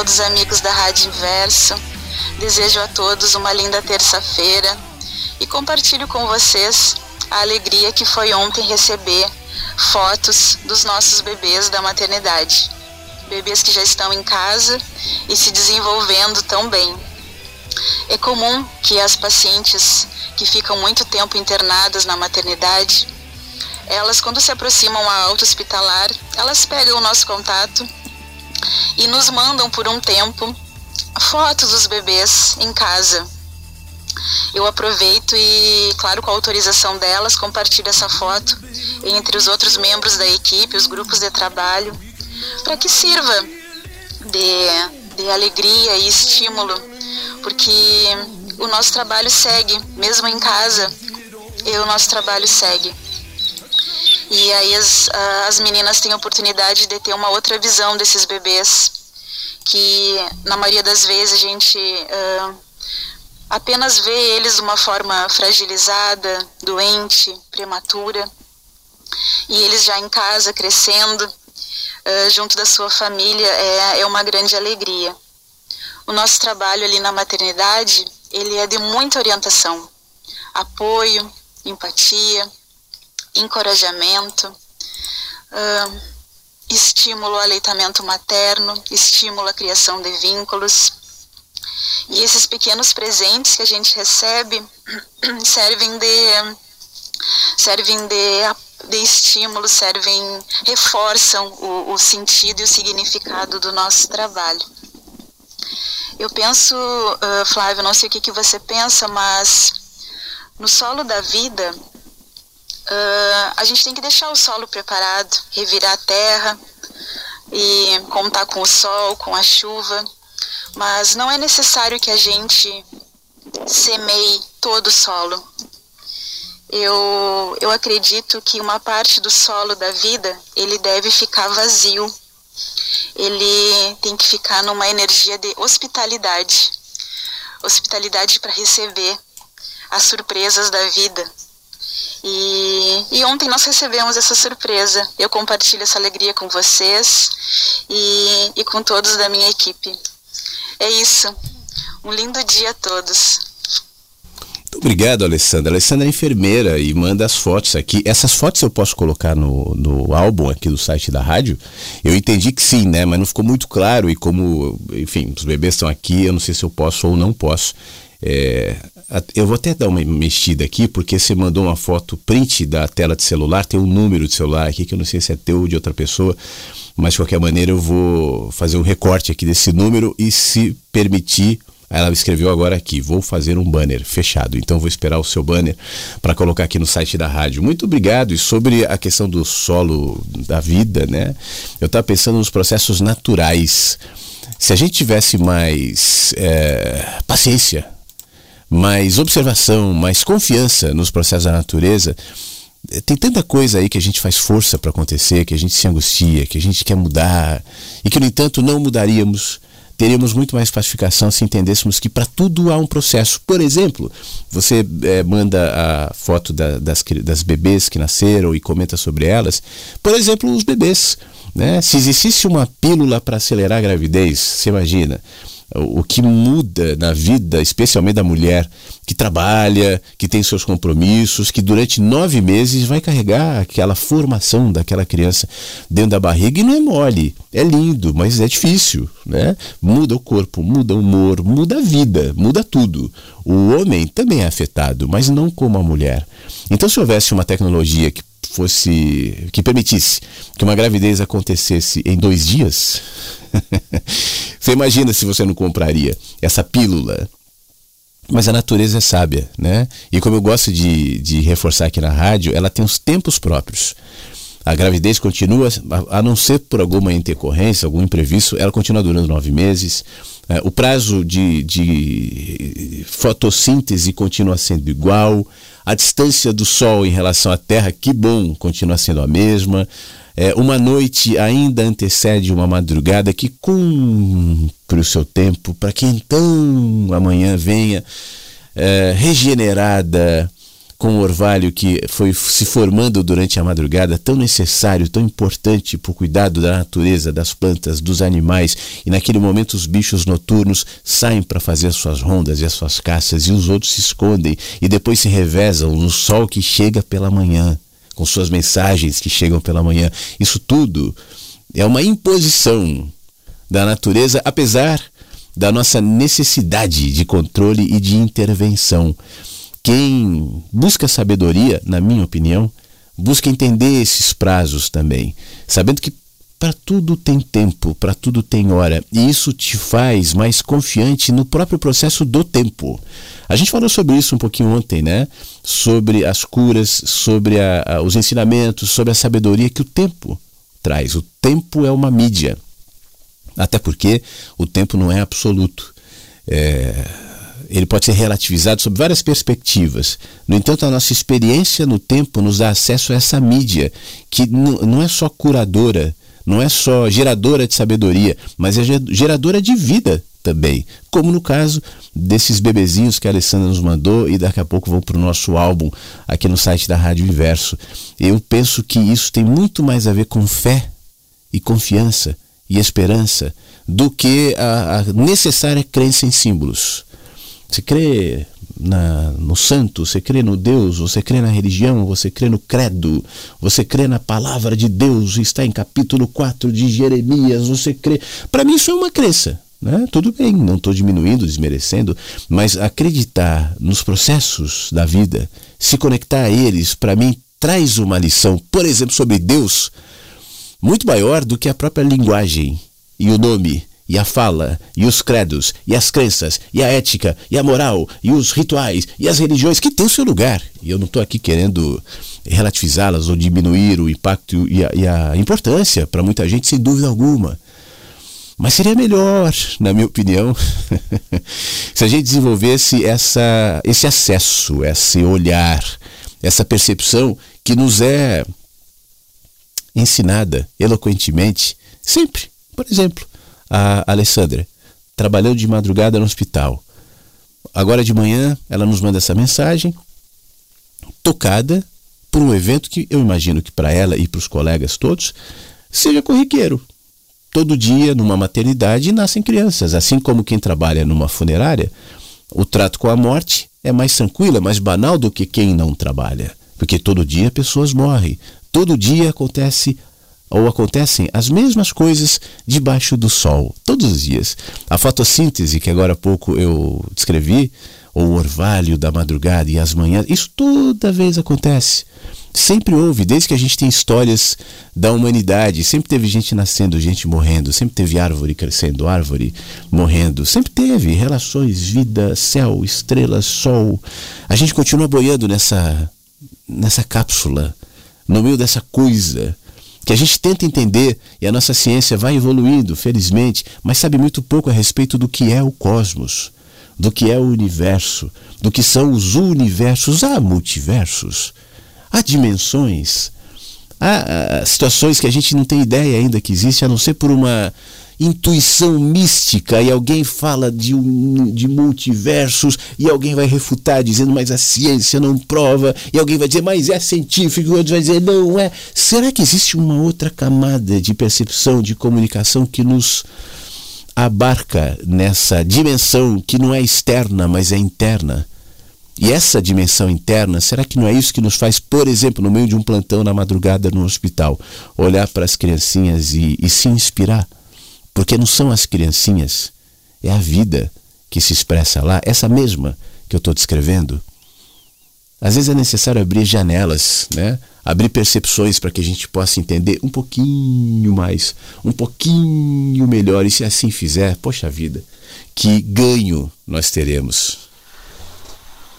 Todos os amigos da Rádio Inverso. Desejo a todos uma linda terça-feira e compartilho com vocês a alegria que foi ontem receber fotos dos nossos bebês da maternidade. Bebês que já estão em casa e se desenvolvendo tão bem. É comum que as pacientes que ficam muito tempo internadas na maternidade, elas quando se aproximam à alta hospitalar, elas pegam o nosso contato e nos mandam por um tempo fotos dos bebês em casa. Eu aproveito e, claro, com a autorização delas, compartilho essa foto entre os outros membros da equipe, os grupos de trabalho, para que sirva de, de alegria e estímulo, porque o nosso trabalho segue, mesmo em casa, e o nosso trabalho segue. E aí as, as meninas têm a oportunidade de ter uma outra visão desses bebês, que na maioria das vezes a gente uh, apenas vê eles de uma forma fragilizada, doente, prematura, e eles já em casa crescendo, uh, junto da sua família, é, é uma grande alegria. O nosso trabalho ali na maternidade, ele é de muita orientação, apoio, empatia, encorajamento, uh, estímulo ao aleitamento materno, estímulo à criação de vínculos. E esses pequenos presentes que a gente recebe *clears throat* servem de servem de, de estímulo, servem, reforçam o, o sentido e o significado do nosso trabalho. Eu penso, uh, Flávio, não sei o que, que você pensa, mas no solo da vida, Uh, a gente tem que deixar o solo preparado, revirar a terra e contar com o sol, com a chuva, mas não é necessário que a gente semeie todo o solo. Eu, eu acredito que uma parte do solo da vida ele deve ficar vazio. Ele tem que ficar numa energia de hospitalidade, hospitalidade para receber as surpresas da vida e, e ontem nós recebemos essa surpresa. Eu compartilho essa alegria com vocês e, e com todos da minha equipe. É isso. Um lindo dia a todos. Muito obrigado, Alessandra. Alessandra é enfermeira e manda as fotos aqui. Essas fotos eu posso colocar no, no álbum aqui do site da rádio? Eu entendi que sim, né? Mas não ficou muito claro e como, enfim, os bebês estão aqui, eu não sei se eu posso ou não posso É, eu vou até dar uma mexida aqui, porque você mandou uma foto print da tela de celular, tem um número de celular aqui que eu não sei se é teu ou de outra pessoa, mas de qualquer maneira eu vou fazer um recorte aqui desse número e se permitir ela escreveu agora aqui: vou fazer um banner fechado. Então vou esperar o seu banner para colocar aqui no site da rádio. Muito obrigado. E sobre a questão do solo da vida, né? Eu estava pensando nos processos naturais. Se a gente tivesse mais é, paciência, mais observação, mais confiança nos processos da natureza, tem tanta coisa aí que a gente faz força para acontecer, que a gente se angustia, que a gente quer mudar e que, no entanto, não mudaríamos teríamos muito mais pacificação se entendêssemos que para tudo há um processo. Por exemplo, você é, manda a foto da, das, das bebês que nasceram e comenta sobre elas. Por exemplo, os bebês. Né? Se existisse uma pílula para acelerar a gravidez, você imagina o que muda na vida, especialmente da mulher que trabalha, que tem seus compromissos, que durante nove meses vai carregar aquela formação daquela criança dentro da barriga e não é mole, é lindo, mas é difícil, né? Muda o corpo, muda o humor, muda a vida, muda tudo. O homem também é afetado, mas não como a mulher. Então, se houvesse uma tecnologia que fosse que permitisse que uma gravidez acontecesse em dois dias, *laughs* você imagina se você não compraria essa pílula. Mas a natureza é sábia, né? E como eu gosto de, de reforçar aqui na rádio, ela tem os tempos próprios. A gravidez continua, a não ser por alguma intercorrência, algum imprevisto, ela continua durando nove meses. É, o prazo de, de fotossíntese continua sendo igual. A distância do Sol em relação à Terra, que bom, continua sendo a mesma. É, uma noite ainda antecede uma madrugada que cumpre o seu tempo para que então amanhã venha é, regenerada com o orvalho que foi se formando durante a madrugada, tão necessário, tão importante para o cuidado da natureza, das plantas, dos animais. E naquele momento os bichos noturnos saem para fazer as suas rondas e as suas caças, e os outros se escondem e depois se revezam no sol que chega pela manhã com suas mensagens que chegam pela manhã. Isso tudo é uma imposição da natureza, apesar da nossa necessidade de controle e de intervenção. Quem busca sabedoria, na minha opinião, busca entender esses prazos também, sabendo que para tudo tem tempo, para tudo tem hora, e isso te faz mais confiante no próprio processo do tempo. A gente falou sobre isso um pouquinho ontem, né? Sobre as curas, sobre a, a, os ensinamentos, sobre a sabedoria que o tempo traz. O tempo é uma mídia. Até porque o tempo não é absoluto. É, ele pode ser relativizado sob várias perspectivas. No entanto, a nossa experiência no tempo nos dá acesso a essa mídia, que não é só curadora, não é só geradora de sabedoria, mas é geradora de vida também. Como no caso desses bebezinhos que a Alessandra nos mandou e daqui a pouco vão para o nosso álbum aqui no site da Rádio Inverso. Eu penso que isso tem muito mais a ver com fé e confiança e esperança do que a, a necessária crença em símbolos. Você crê na, no santo, você crê no Deus, você crê na religião, você crê no credo, você crê na palavra de Deus, está em capítulo 4 de Jeremias, você crê. Para mim, isso é uma crença. Né? Tudo bem, não estou diminuindo, desmerecendo, mas acreditar nos processos da vida, se conectar a eles, para mim, traz uma lição, por exemplo, sobre Deus, muito maior do que a própria linguagem e o nome e a fala, e os credos, e as crenças, e a ética, e a moral, e os rituais, e as religiões que têm o seu lugar. E eu não estou aqui querendo relativizá-las ou diminuir o impacto e a, e a importância para muita gente, sem dúvida alguma. Mas seria melhor, na minha opinião, *laughs* se a gente desenvolvesse essa, esse acesso, esse olhar, essa percepção que nos é ensinada eloquentemente sempre. Por exemplo, a Alessandra trabalhou de madrugada no hospital. Agora de manhã ela nos manda essa mensagem, tocada por um evento que eu imagino que para ela e para os colegas todos seja corriqueiro todo dia numa maternidade nascem crianças. Assim como quem trabalha numa funerária, o trato com a morte é mais tranquilo, é mais banal do que quem não trabalha. Porque todo dia pessoas morrem. Todo dia acontece ou acontecem as mesmas coisas debaixo do sol, todos os dias. A fotossíntese, que agora há pouco eu descrevi, ou o orvalho da madrugada e as manhãs. Isso toda vez acontece. Sempre houve, desde que a gente tem histórias da humanidade, sempre teve gente nascendo, gente morrendo, sempre teve árvore crescendo, árvore morrendo, sempre teve relações, vida, céu, estrelas, sol. A gente continua boiando nessa nessa cápsula, no meio dessa coisa que a gente tenta entender e a nossa ciência vai evoluindo, felizmente, mas sabe muito pouco a respeito do que é o cosmos, do que é o universo, do que são os universos, há multiversos, há dimensões, há, há situações que a gente não tem ideia ainda que existe, a não ser por uma intuição mística e alguém fala de, um, de multiversos e alguém vai refutar dizendo mas a ciência não prova e alguém vai dizer mas é científico e outro vai dizer não é será que existe uma outra camada de percepção de comunicação que nos abarca nessa dimensão que não é externa mas é interna e essa dimensão interna, será que não é isso que nos faz, por exemplo, no meio de um plantão na madrugada no hospital, olhar para as criancinhas e, e se inspirar? Porque não são as criancinhas, é a vida que se expressa lá, essa mesma que eu estou descrevendo. Às vezes é necessário abrir janelas, né? abrir percepções para que a gente possa entender um pouquinho mais, um pouquinho melhor. E se assim fizer, poxa vida, que ganho nós teremos.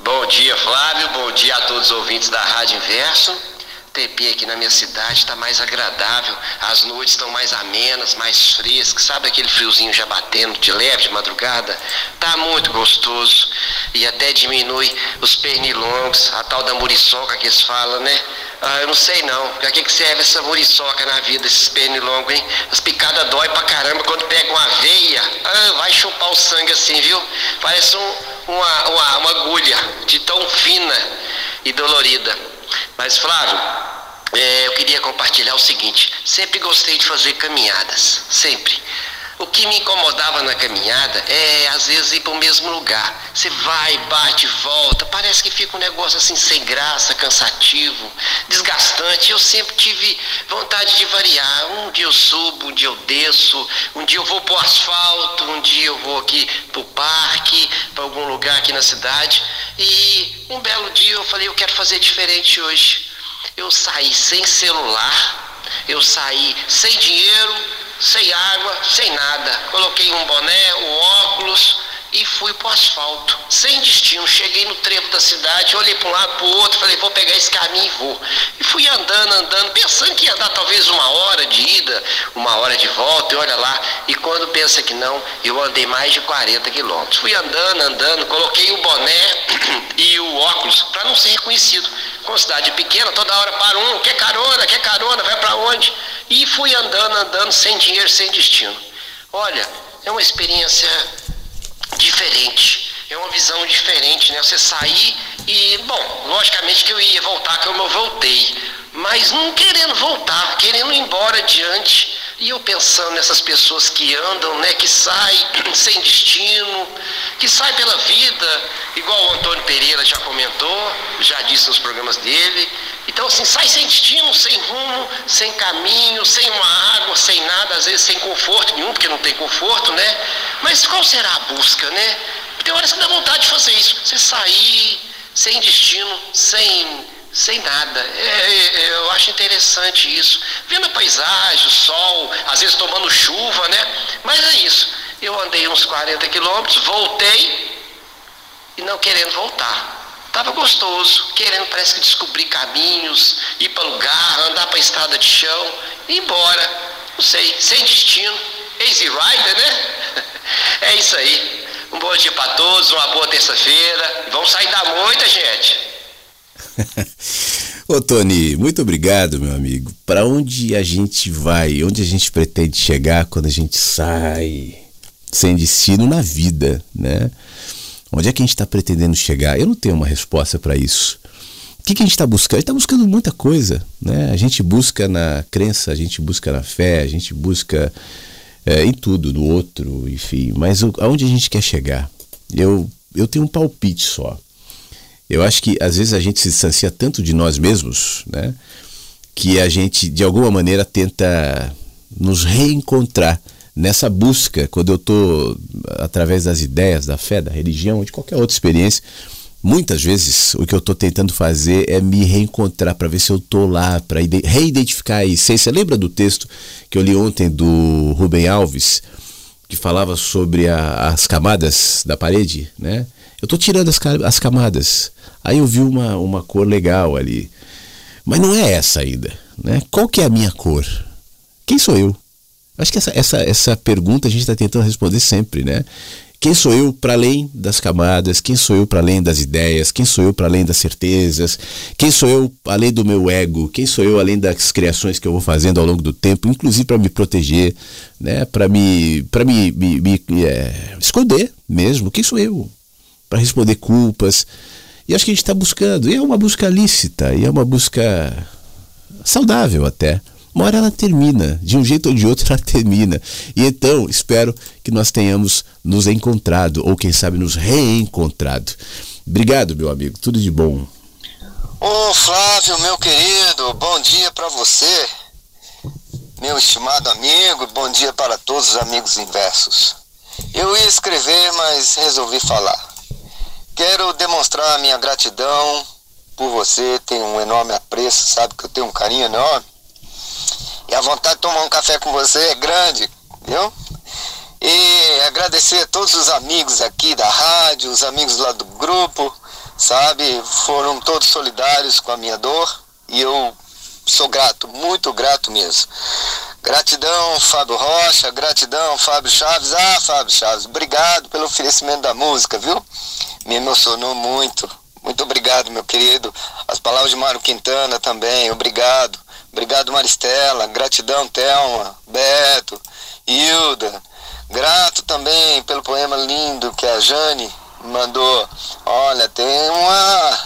Bom dia, Flávio. Bom dia a todos os ouvintes da Rádio Inverso TP aqui na minha cidade está mais agradável, as noites estão mais amenas, mais frescas, sabe aquele friozinho já batendo de leve de madrugada? Tá muito gostoso e até diminui os pernilongos, a tal da muriçoca que eles falam, né? Ah, eu não sei não, pra que, que serve essa muriçoca na vida, esses pernilongos, hein? As picadas dói pra caramba quando pega uma veia, ah, vai chupar o sangue assim, viu? Parece um, uma, uma, uma agulha de tão fina e dolorida. Mas, Flávio, é, eu queria compartilhar o seguinte: sempre gostei de fazer caminhadas, sempre. O que me incomodava na caminhada é, às vezes, ir para o mesmo lugar. Você vai, bate, volta, parece que fica um negócio assim sem graça, cansativo, desgastante. Eu sempre tive vontade de variar. Um dia eu subo, um dia eu desço, um dia eu vou para o asfalto, um dia eu vou aqui para o parque, para algum lugar aqui na cidade. E um belo dia eu falei, eu quero fazer diferente hoje. Eu saí sem celular, eu saí sem dinheiro sem água, sem nada. Coloquei um boné, um óculos e fui para o asfalto, sem destino. Cheguei no trevo da cidade, olhei para um lado, para o outro, falei, vou pegar esse caminho e vou. E fui andando, andando, pensando que ia dar talvez uma hora de ida, uma hora de volta, e olha lá. E quando pensa que não, eu andei mais de 40 quilômetros. Fui andando, andando, coloquei o boné *clears throat* e o óculos para não ser reconhecido. Com cidade pequena, toda hora para um, quer carona, quer carona, vai para onde? E fui andando, andando, sem dinheiro, sem destino. Olha, é uma experiência diferente, é uma visão diferente, né? Você sair e, bom, logicamente que eu ia voltar como eu voltei, mas não querendo voltar, querendo ir embora adiante. E eu pensando nessas pessoas que andam, né, que saem *clears throat* sem destino, que saem pela vida, igual o Antônio Pereira já comentou, já disse nos programas dele, então, assim, sai sem destino, sem rumo, sem caminho, sem uma água, sem nada, às vezes sem conforto nenhum, porque não tem conforto, né? Mas qual será a busca, né? Tem horas que dá vontade de fazer isso. Você sair sem destino, sem, sem nada. É, é, eu acho interessante isso. Vendo a paisagem, o sol, às vezes tomando chuva, né? Mas é isso. Eu andei uns 40 quilômetros, voltei e não querendo voltar. Estava gostoso, querendo parece que descobrir caminhos, ir para lugar, andar para estrada de chão, ir embora. Não sei, sem destino. Easy Rider, né? *laughs* É isso aí. Um bom dia para todos, uma boa terça-feira. Vamos sair da moita, gente. *laughs* Ô Tony, muito obrigado, meu amigo. Para onde a gente vai, onde a gente pretende chegar quando a gente sai sem destino na vida, né? Onde é que a gente está pretendendo chegar? Eu não tenho uma resposta para isso. O que, que a gente está buscando? A gente está buscando muita coisa. Né? A gente busca na crença, a gente busca na fé, a gente busca é, em tudo, no outro, enfim. Mas o, aonde a gente quer chegar? Eu, eu tenho um palpite só. Eu acho que às vezes a gente se distancia tanto de nós mesmos, né? Que a gente, de alguma maneira, tenta nos reencontrar nessa busca, quando eu estou através das ideias, da fé, da religião, de qualquer outra experiência, muitas vezes o que eu estou tentando fazer é me reencontrar para ver se eu estou lá, para reidentificar a essência. Lembra do texto que eu li ontem do Rubem Alves, que falava sobre a, as camadas da parede, né? Eu estou tirando as, as camadas. Aí eu vi uma, uma cor legal ali. Mas não é essa ainda. Né? Qual que é a minha cor? Quem sou eu? Acho que essa, essa, essa pergunta a gente está tentando responder sempre, né? Quem sou eu para além das camadas? Quem sou eu para além das ideias? Quem sou eu para além das certezas? Quem sou eu além do meu ego? Quem sou eu além das criações que eu vou fazendo ao longo do tempo, inclusive para me proteger, né? Para me, para me, me, me é, esconder mesmo? Quem sou eu? Para responder culpas. E acho que a gente está buscando. E é uma busca lícita, e é uma busca saudável até. Uma hora ela termina, de um jeito ou de outro *laughs* ela termina. E então espero que nós tenhamos nos encontrado, ou quem sabe nos reencontrado. Obrigado, meu amigo, tudo de bom. Ô Flávio, meu querido, bom dia para você. Meu estimado amigo, bom dia para todos os amigos inversos. Eu ia escrever, mas resolvi falar. Quero demonstrar a minha gratidão por você, tenho um enorme apreço, sabe que eu tenho um carinho enorme. E a vontade de tomar um café com você é grande, viu? E agradecer a todos os amigos aqui da rádio, os amigos lá do grupo, sabe? Foram todos solidários com a minha dor e eu sou grato, muito grato mesmo. Gratidão, Fábio Rocha, gratidão, Fábio Chaves. Ah, Fábio Chaves, obrigado pelo oferecimento da música, viu? Me emocionou muito. Muito obrigado, meu querido. As palavras de Mário Quintana também, obrigado. Obrigado, Maristela. Gratidão, Thelma, Beto, Hilda. Grato também pelo poema lindo que a Jane mandou. Olha, tem uma,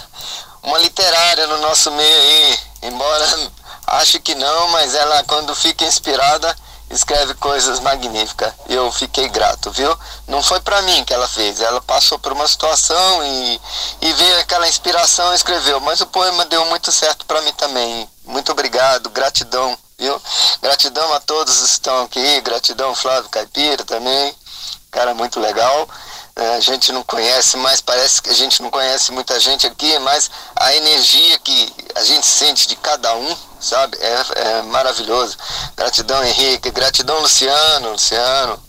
uma literária no nosso meio aí. Embora *laughs* ache que não, mas ela, quando fica inspirada, escreve coisas magníficas. Eu fiquei grato, viu? Não foi para mim que ela fez, ela passou por uma situação e, e veio aquela inspiração e escreveu. Mas o poema deu muito certo para mim também. Muito obrigado, gratidão, viu? Gratidão a todos que estão aqui, gratidão Flávio Caipira também, cara muito legal. É, a gente não conhece, mas parece que a gente não conhece muita gente aqui, mas a energia que a gente sente de cada um, sabe, é, é maravilhoso. Gratidão, Henrique, gratidão, Luciano, Luciano,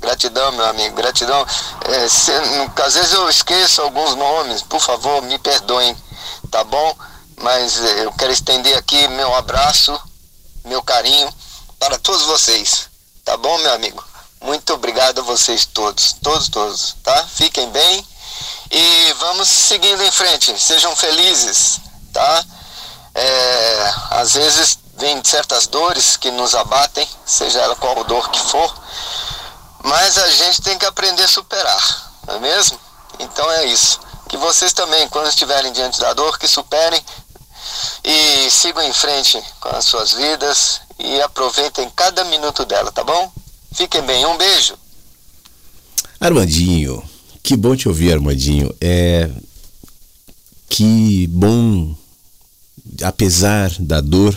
gratidão, meu amigo, gratidão. É, se, às vezes eu esqueço alguns nomes, por favor, me perdoem, tá bom? Mas é, eu quero estender aqui meu abraço, meu carinho para todos vocês, tá bom, meu amigo? Muito obrigado a vocês todos, todos, todos, tá? Fiquem bem e vamos seguindo em frente. Sejam felizes, tá? É, às vezes vem certas dores que nos abatem, seja ela qual dor que for, mas a gente tem que aprender a superar, não é mesmo? Então é isso. Que vocês também, quando estiverem diante da dor, que superem e sigam em frente com as suas vidas e aproveitem cada minuto dela, tá bom? Fiquem bem, um beijo. Armandinho, que bom te ouvir, Armandinho. É que bom, apesar da dor,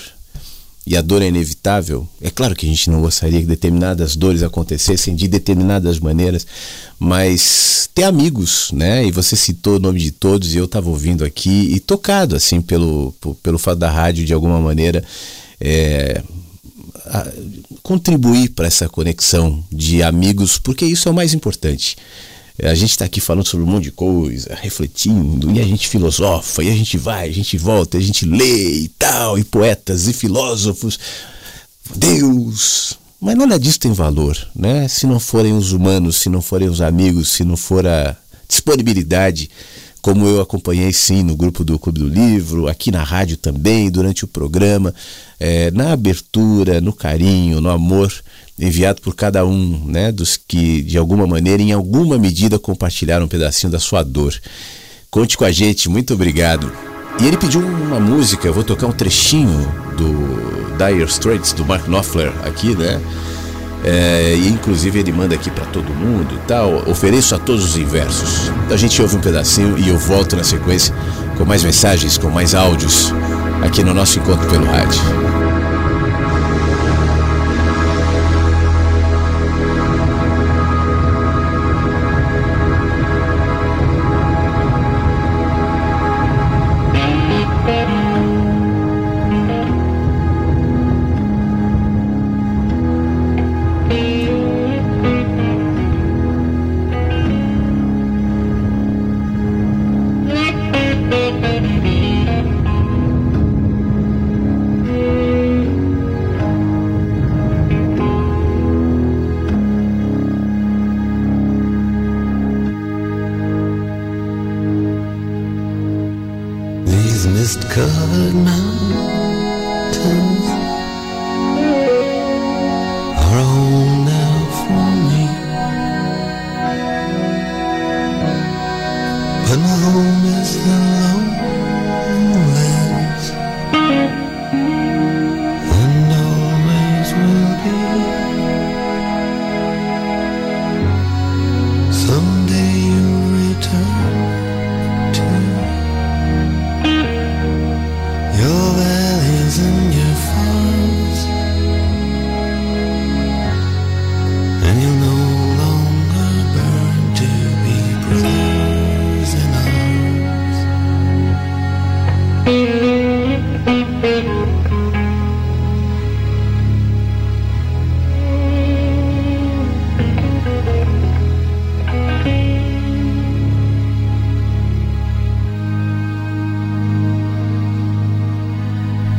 e a dor é inevitável. É claro que a gente não gostaria que determinadas dores acontecessem de determinadas maneiras, mas ter amigos, né? E você citou o nome de todos e eu estava ouvindo aqui e tocado assim pelo, pelo fato da rádio de alguma maneira. É, contribuir para essa conexão de amigos, porque isso é o mais importante. A gente está aqui falando sobre um monte de coisa, refletindo, e a gente filosofa, e a gente vai, a gente volta, a gente lê e tal, e poetas e filósofos. Deus! Mas nada disso tem valor, né? Se não forem os humanos, se não forem os amigos, se não for a disponibilidade como eu acompanhei sim no grupo do Clube do Livro, aqui na rádio também, durante o programa, é, na abertura, no carinho, no amor enviado por cada um né, dos que, de alguma maneira, em alguma medida, compartilharam um pedacinho da sua dor. Conte com a gente, muito obrigado. E ele pediu uma música, eu vou tocar um trechinho do Dire Straits, do Mark Knopfler, aqui, né? É, e inclusive ele manda aqui para todo mundo e tal. Ofereço a todos os inversos. Então a gente ouve um pedacinho e eu volto na sequência com mais mensagens, com mais áudios aqui no nosso encontro pelo rádio.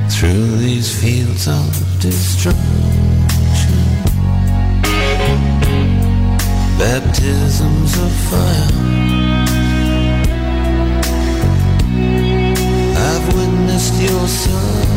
Through these fields of destruction, baptisms of fire. Witnessed your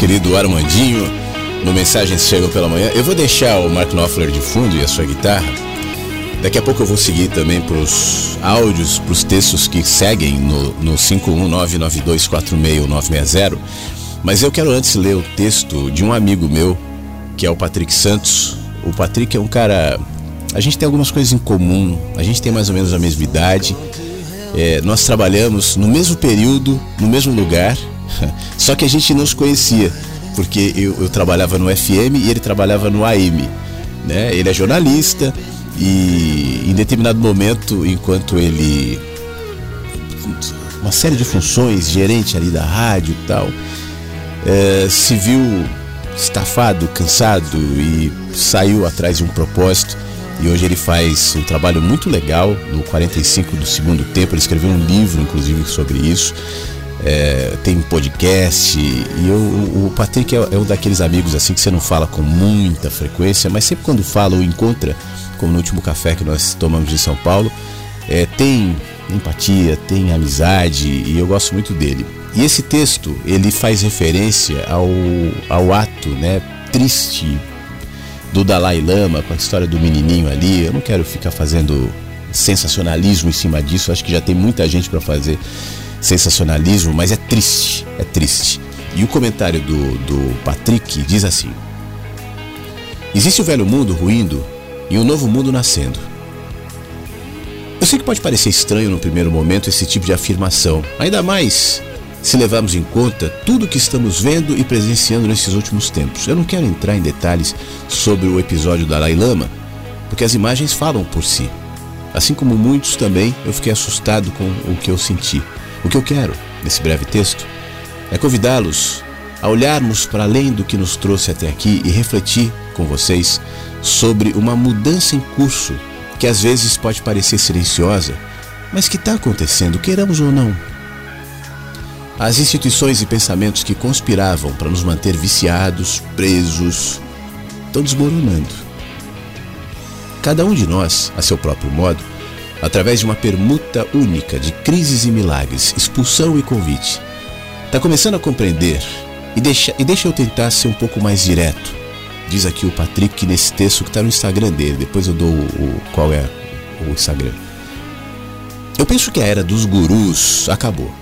querido Armandinho, no Mensagens Chegam pela Manhã. Eu vou deixar o Mark Knopfler de fundo e a sua guitarra. Daqui a pouco eu vou seguir também para os áudios, para os textos que seguem no, no 51992461960. Mas eu quero antes ler o texto de um amigo meu, que é o Patrick Santos. O Patrick é um cara. A gente tem algumas coisas em comum, a gente tem mais ou menos a mesma idade. É, nós trabalhamos no mesmo período, no mesmo lugar, só que a gente não se conhecia, porque eu, eu trabalhava no FM e ele trabalhava no AM. Né? Ele é jornalista e em determinado momento, enquanto ele. uma série de funções, gerente ali da rádio e tal, é, se viu estafado, cansado e saiu atrás de um propósito. E hoje ele faz um trabalho muito legal no 45 do segundo tempo. Ele escreveu um livro, inclusive, sobre isso. É, tem podcast. E eu, o Patrick é, é um daqueles amigos assim que você não fala com muita frequência, mas sempre quando fala ou encontra, como no último café que nós tomamos em São Paulo, é, tem empatia, tem amizade e eu gosto muito dele. E esse texto ele faz referência ao, ao ato né, triste do Dalai Lama com a história do menininho ali. Eu não quero ficar fazendo sensacionalismo em cima disso, acho que já tem muita gente para fazer sensacionalismo, mas é triste, é triste. E o comentário do, do Patrick diz assim: Existe o velho mundo ruindo e um novo mundo nascendo. Eu sei que pode parecer estranho no primeiro momento esse tipo de afirmação, ainda mais se levarmos em conta tudo o que estamos vendo e presenciando nesses últimos tempos. Eu não quero entrar em detalhes sobre o episódio da Dalai Lama, porque as imagens falam por si. Assim como muitos também, eu fiquei assustado com o que eu senti. O que eu quero, nesse breve texto, é convidá-los a olharmos para além do que nos trouxe até aqui e refletir com vocês sobre uma mudança em curso que às vezes pode parecer silenciosa, mas que está acontecendo, queiramos ou não. As instituições e pensamentos que conspiravam para nos manter viciados, presos, estão desmoronando. Cada um de nós, a seu próprio modo, através de uma permuta única de crises e milagres, expulsão e convite. Está começando a compreender e deixa, e deixa eu tentar ser um pouco mais direto. Diz aqui o Patrick nesse texto que está no Instagram dele. Depois eu dou o, o, qual é o Instagram. Eu penso que a era dos gurus acabou.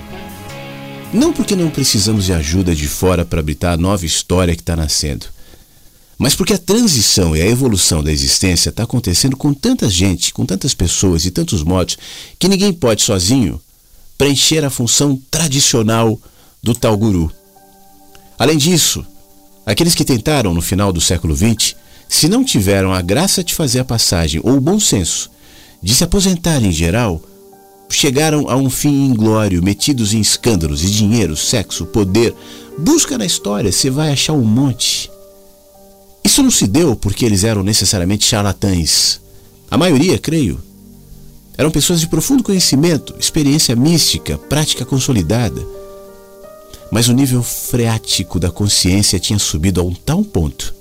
Não porque não precisamos de ajuda de fora para habitar a nova história que está nascendo, mas porque a transição e a evolução da existência está acontecendo com tanta gente, com tantas pessoas e tantos modos, que ninguém pode sozinho preencher a função tradicional do tal guru. Além disso, aqueles que tentaram no final do século XX, se não tiveram a graça de fazer a passagem ou o bom senso de se aposentar em geral, chegaram a um fim inglório, metidos em escândalos e dinheiro, sexo, poder. Busca na história, você vai achar um monte. Isso não se deu porque eles eram necessariamente charlatães. A maioria, creio, eram pessoas de profundo conhecimento, experiência mística, prática consolidada. Mas o nível freático da consciência tinha subido a um tal ponto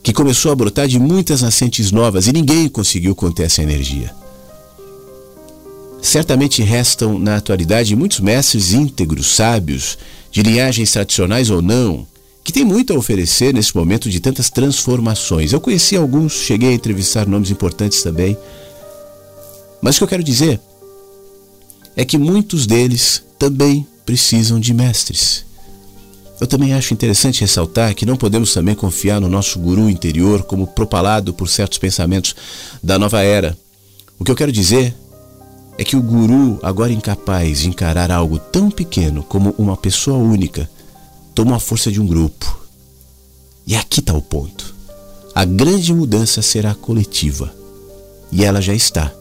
que começou a brotar de muitas nascentes novas e ninguém conseguiu conter essa energia. Certamente restam na atualidade muitos mestres íntegros, sábios, de linhagens tradicionais ou não, que tem muito a oferecer nesse momento de tantas transformações. Eu conheci alguns, cheguei a entrevistar nomes importantes também. Mas o que eu quero dizer é que muitos deles também precisam de mestres. Eu também acho interessante ressaltar que não podemos também confiar no nosso guru interior como propalado por certos pensamentos da nova era. O que eu quero dizer é que o guru, agora incapaz de encarar algo tão pequeno como uma pessoa única, toma a força de um grupo. E aqui está o ponto. A grande mudança será coletiva. E ela já está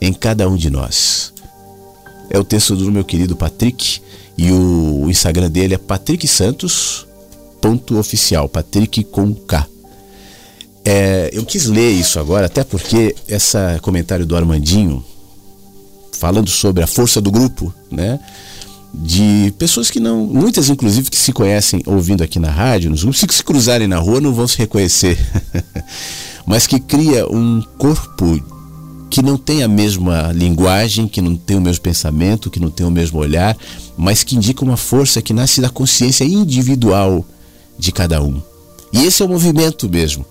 em cada um de nós. É o texto do meu querido Patrick e o Instagram dele é Patrick Santos ponto oficial, Patrick com K. É, eu quis ler isso agora, até porque esse comentário do Armandinho, falando sobre a força do grupo, né? De pessoas que não, muitas inclusive que se conhecem ouvindo aqui na rádio, nos grupos, se cruzarem na rua não vão se reconhecer, *laughs* mas que cria um corpo que não tem a mesma linguagem, que não tem o mesmo pensamento, que não tem o mesmo olhar, mas que indica uma força que nasce da consciência individual de cada um. E esse é o movimento mesmo.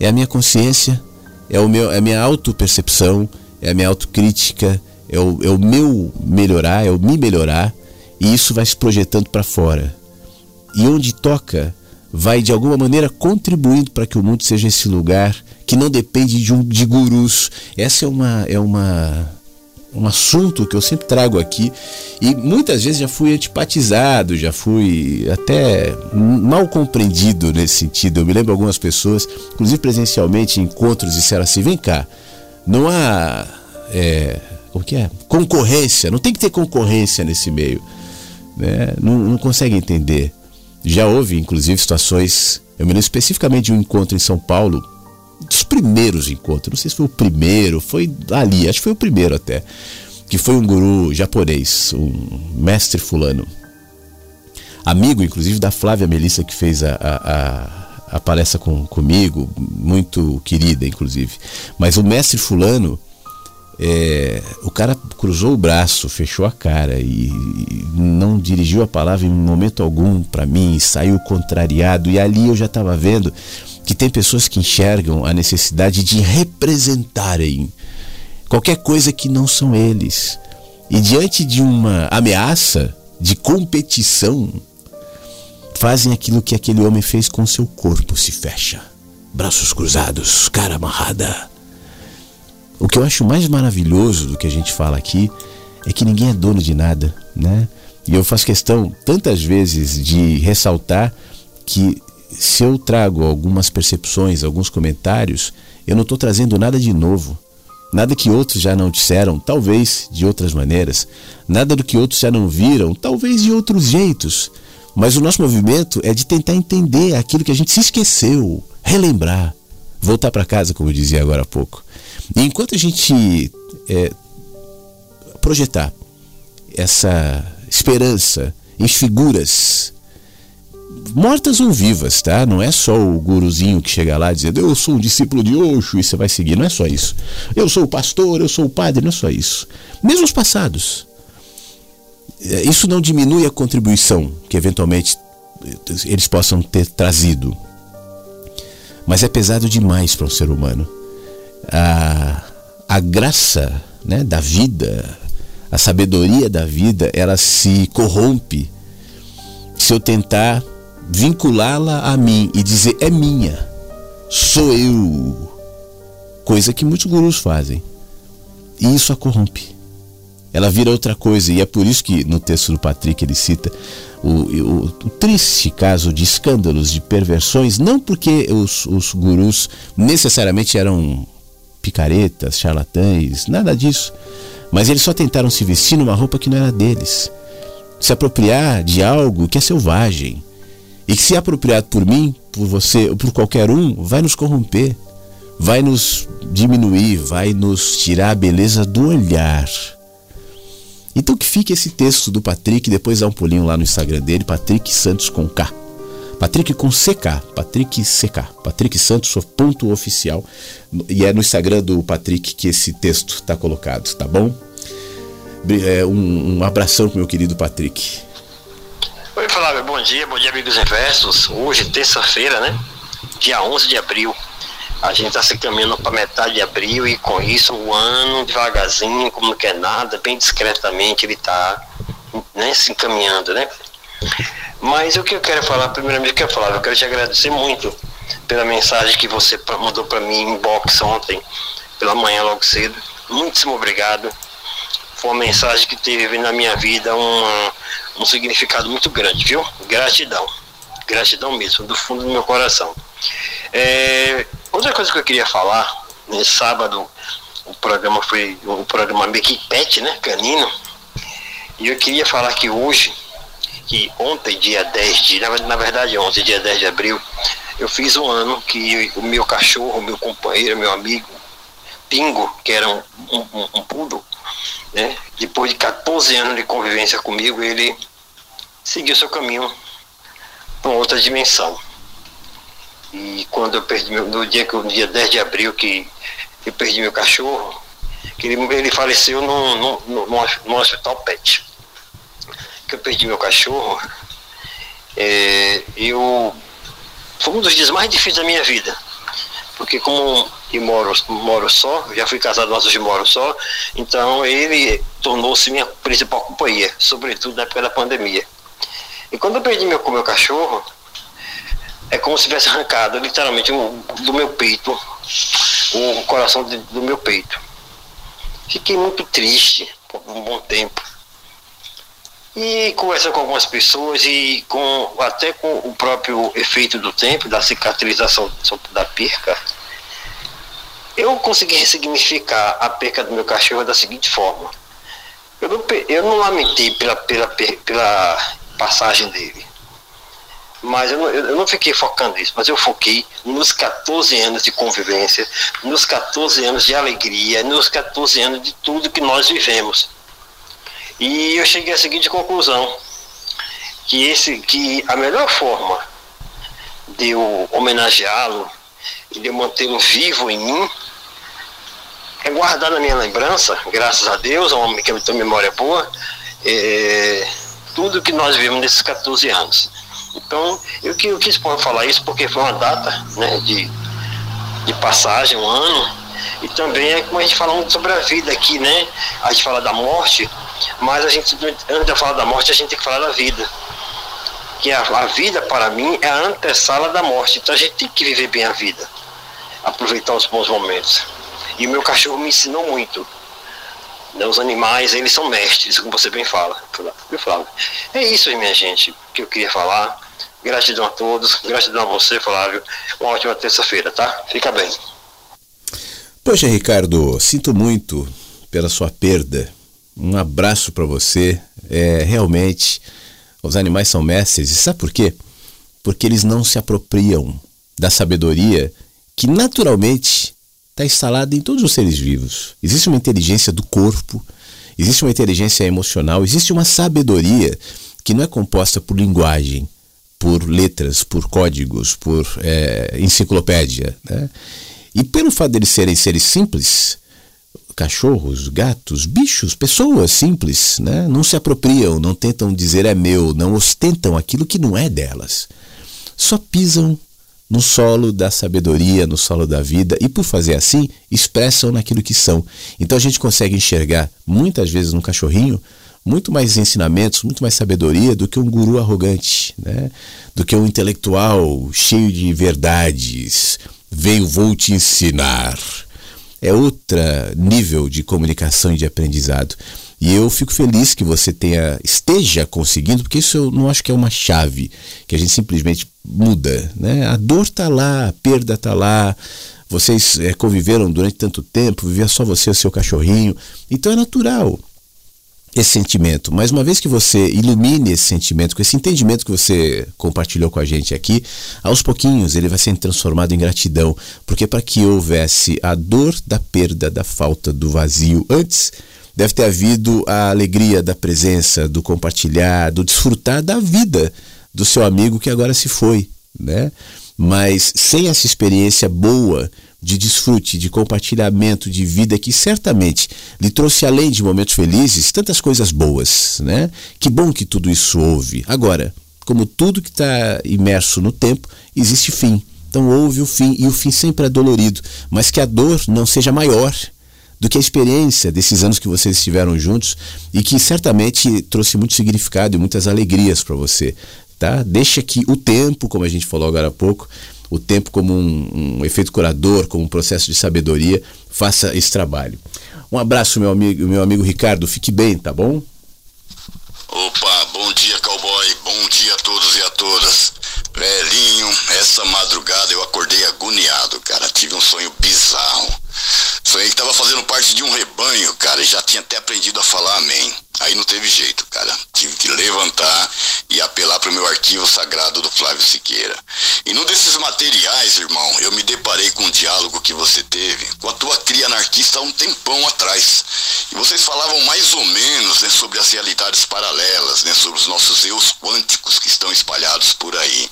É a minha consciência, é, o meu, é a minha autopercepção, é a minha autocrítica, é o, é o meu melhorar, é o me melhorar, e isso vai se projetando para fora. E onde toca, vai de alguma maneira contribuindo para que o mundo seja esse lugar que não depende de, um, de gurus. Essa é uma é uma um assunto que eu sempre trago aqui e muitas vezes já fui antipatizado, já fui até mal compreendido nesse sentido. Eu me lembro algumas pessoas, inclusive presencialmente em encontros, disseram assim: vem cá, não há é, o que é? Concorrência, não tem que ter concorrência nesse meio. Né? Não, não consegue entender. Já houve, inclusive, situações. Eu me lembro especificamente de um encontro em São Paulo, dos primeiros encontros, não sei se foi o primeiro, foi ali, acho que foi o primeiro até, que foi um guru japonês, um mestre fulano, amigo, inclusive, da Flávia Melissa, que fez a, a, a, a palestra com, comigo, muito querida, inclusive. Mas o mestre fulano é, o cara cruzou o braço, fechou a cara e, e não dirigiu a palavra em momento algum para mim, saiu contrariado. E ali eu já estava vendo que tem pessoas que enxergam a necessidade de representarem qualquer coisa que não são eles. E diante de uma ameaça de competição, fazem aquilo que aquele homem fez com seu corpo, se fecha. Braços cruzados, cara amarrada o que eu acho mais maravilhoso do que a gente fala aqui é que ninguém é dono de nada, né? E eu faço questão tantas vezes de ressaltar que se eu trago algumas percepções, alguns comentários, eu não estou trazendo nada de novo. Nada que outros já não disseram, talvez de outras maneiras. Nada do que outros já não viram, talvez de outros jeitos. Mas o nosso movimento é de tentar entender aquilo que a gente se esqueceu, relembrar, voltar para casa, como eu dizia agora há pouco. E enquanto a gente é, projetar essa esperança em figuras mortas ou vivas, tá? Não é só o guruzinho que chega lá dizendo eu sou um discípulo de Osho e você vai seguir, não é só isso. Eu sou o pastor, eu sou o padre, não é só isso. Mesmo os passados. É, isso não diminui a contribuição que eventualmente eles possam ter trazido. Mas é pesado demais para um ser humano. A, a graça né, da vida, a sabedoria da vida, ela se corrompe se eu tentar vinculá-la a mim e dizer é minha, sou eu. Coisa que muitos gurus fazem. E isso a corrompe. Ela vira outra coisa, e é por isso que no texto do Patrick ele cita o, o, o triste caso de escândalos, de perversões, não porque os, os gurus necessariamente eram picaretas, charlatães, nada disso. Mas eles só tentaram se vestir numa roupa que não era deles. Se apropriar de algo que é selvagem. E que se apropriado por mim, por você ou por qualquer um, vai nos corromper, vai nos diminuir, vai nos tirar a beleza do olhar. Então que fique esse texto do Patrick, depois dá um pulinho lá no Instagram dele, Patrick Santos com K. Patrick com CK, Patrick CK, Patrick Santos, ponto oficial. E é no Instagram do Patrick que esse texto está colocado, tá bom? É, um, um abração pro meu querido Patrick. Oi, Flávio, bom dia, bom dia, amigos inversos. Hoje, terça-feira, né? Dia 11 de abril. A gente está se caminhando para metade de abril e com isso o ano, devagarzinho, como não quer nada, bem discretamente, ele está né, se encaminhando, né? Mas o que eu quero falar, primeiramente, eu falar, eu quero te agradecer muito pela mensagem que você mandou para mim em box ontem, pela manhã logo cedo. Muitíssimo obrigado. Foi uma mensagem que teve na minha vida uma, um significado muito grande, viu? Gratidão. Gratidão mesmo, do fundo do meu coração. É, outra coisa que eu queria falar, nesse sábado, o programa foi o programa Make Pet, né? Canino. E eu queria falar que hoje que ontem, dia 10 de, na, verdade ontem, dia 10 de abril, eu fiz um ano que o meu cachorro, meu companheiro, meu amigo, Pingo, que era um, um, um poodle, né? depois de 14 anos de convivência comigo, ele seguiu seu caminho para outra dimensão. E quando eu perdi meu, no dia que no dia 10 de abril que eu perdi meu cachorro, que ele, ele faleceu no, no, no, no hospital PET que eu perdi meu cachorro, é, eu foi um dos dias mais difíceis da minha vida. Porque como eu moro, moro só, já fui casado, mas hoje moro só, então ele tornou-se minha principal companhia, sobretudo na época da pandemia. E quando eu perdi meu, meu cachorro, é como se tivesse arrancado literalmente um, do meu peito, o coração de, do meu peito. Fiquei muito triste por um bom tempo. E conversando com algumas pessoas e com até com o próprio efeito do tempo, da cicatrização da perca, eu consegui ressignificar a perca do meu cachorro da seguinte forma. Eu não, eu não lamentei pela, pela, pela passagem dele. Mas eu não, eu não fiquei focando nisso, mas eu foquei nos 14 anos de convivência, nos 14 anos de alegria, nos 14 anos de tudo que nós vivemos. E eu cheguei à seguinte conclusão, que, esse, que a melhor forma de eu homenageá-lo e de eu mantê-lo vivo em mim é guardar na minha lembrança, graças a Deus, a um homem que tem memória boa, é, tudo que nós vivemos nesses 14 anos. Então, eu, eu quis falar isso porque foi uma data né, de, de passagem, um ano, e também é como a gente fala sobre a vida aqui, né? A gente fala da morte, mas a gente, antes de falar da morte, a gente tem que falar da vida. Que a, a vida, para mim, é a antessala da morte. Então a gente tem que viver bem a vida. Aproveitar os bons momentos. E o meu cachorro me ensinou muito. Né, os animais, eles são mestres, como você bem fala. Eu falo. É isso minha gente, que eu queria falar. Gratidão a todos, gratidão a você, Flávio. Uma ótima terça-feira, tá? Fica bem. Poxa, Ricardo, sinto muito pela sua perda. Um abraço para você. É, realmente, os animais são mestres. E sabe por quê? Porque eles não se apropriam da sabedoria que naturalmente está instalada em todos os seres vivos. Existe uma inteligência do corpo, existe uma inteligência emocional, existe uma sabedoria que não é composta por linguagem, por letras, por códigos, por é, enciclopédia. Né? E pelo fato deles serem seres simples, cachorros, gatos, bichos, pessoas simples, né? não se apropriam, não tentam dizer é meu, não ostentam aquilo que não é delas. Só pisam no solo da sabedoria, no solo da vida, e por fazer assim, expressam naquilo que são. Então a gente consegue enxergar, muitas vezes, no cachorrinho, muito mais ensinamentos, muito mais sabedoria do que um guru arrogante, né? do que um intelectual cheio de verdades. Venho, vou te ensinar. É outro nível de comunicação e de aprendizado. E eu fico feliz que você tenha esteja conseguindo, porque isso eu não acho que é uma chave que a gente simplesmente muda, né? A dor está lá, a perda está lá. Vocês é, conviveram durante tanto tempo, vivia só você e seu cachorrinho. Então é natural esse sentimento. Mas uma vez que você ilumine esse sentimento, com esse entendimento que você compartilhou com a gente aqui, aos pouquinhos ele vai sendo transformado em gratidão. Porque para que houvesse a dor da perda, da falta, do vazio antes, deve ter havido a alegria da presença, do compartilhar, do desfrutar da vida do seu amigo que agora se foi, né? Mas sem essa experiência boa de desfrute, de compartilhamento de vida que certamente lhe trouxe além de momentos felizes tantas coisas boas, né? Que bom que tudo isso houve. Agora, como tudo que está imerso no tempo, existe fim. Então houve o fim e o fim sempre é dolorido, mas que a dor não seja maior do que a experiência desses anos que vocês estiveram juntos e que certamente trouxe muito significado e muitas alegrias para você, tá? Deixa que o tempo, como a gente falou agora há pouco, o tempo como um, um, efeito curador, como um processo de sabedoria, faça esse trabalho. Um abraço, meu amigo, meu amigo Ricardo. Fique bem, tá bom? Opa, bom dia, cowboy. Bom dia a todos e a todas. Velhinho, essa madrugada eu acordei agoniado, cara. Tive um sonho bizarro. Sonhei que tava fazendo parte de um rebanho, cara, e já tinha até aprendido a falar amém. Aí não teve jeito, cara. Tive que levantar e apelar para o meu arquivo sagrado do Flávio Siqueira. E num desses materiais, irmão, eu me deparei com um diálogo que você teve com a tua cria anarquista há um tempão atrás. E vocês falavam mais ou menos né, sobre as realidades paralelas, né, sobre os nossos eus quânticos que estão espalhados por aí.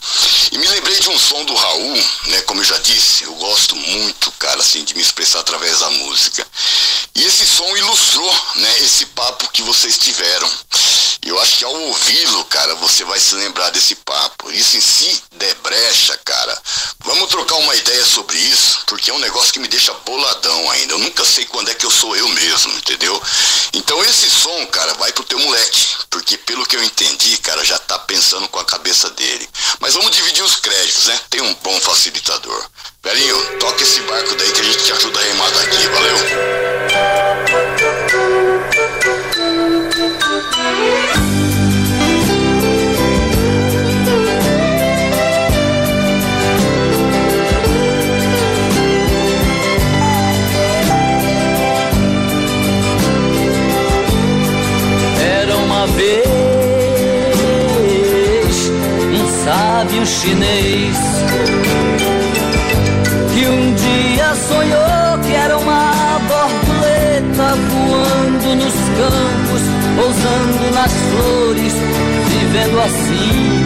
E me lembrei de um som do Raul, né, como eu já disse, eu gosto muito, cara, assim, de me expressar através da música. E esse som ilustrou, né, esse papo que vocês tiveram. Eu acho que ao ouvi-lo, cara, você vai se lembrar desse papo. Isso em si der brecha, cara. Vamos trocar uma ideia sobre isso, porque é um negócio que me deixa boladão ainda. Eu nunca sei quando é que eu sou eu mesmo, entendeu? Então esse som, cara, vai pro teu moleque, porque pelo que eu entendi, cara, já tá pensando com a cabeça dele. Mas vamos dividir os créditos, né? Tem um bom facilitador. Velhinho, toca esse barco daí que a gente te ajuda a remar daqui, valeu? Sábio chinês que um dia sonhou que era uma borboleta voando nos campos, pousando nas flores, vivendo assim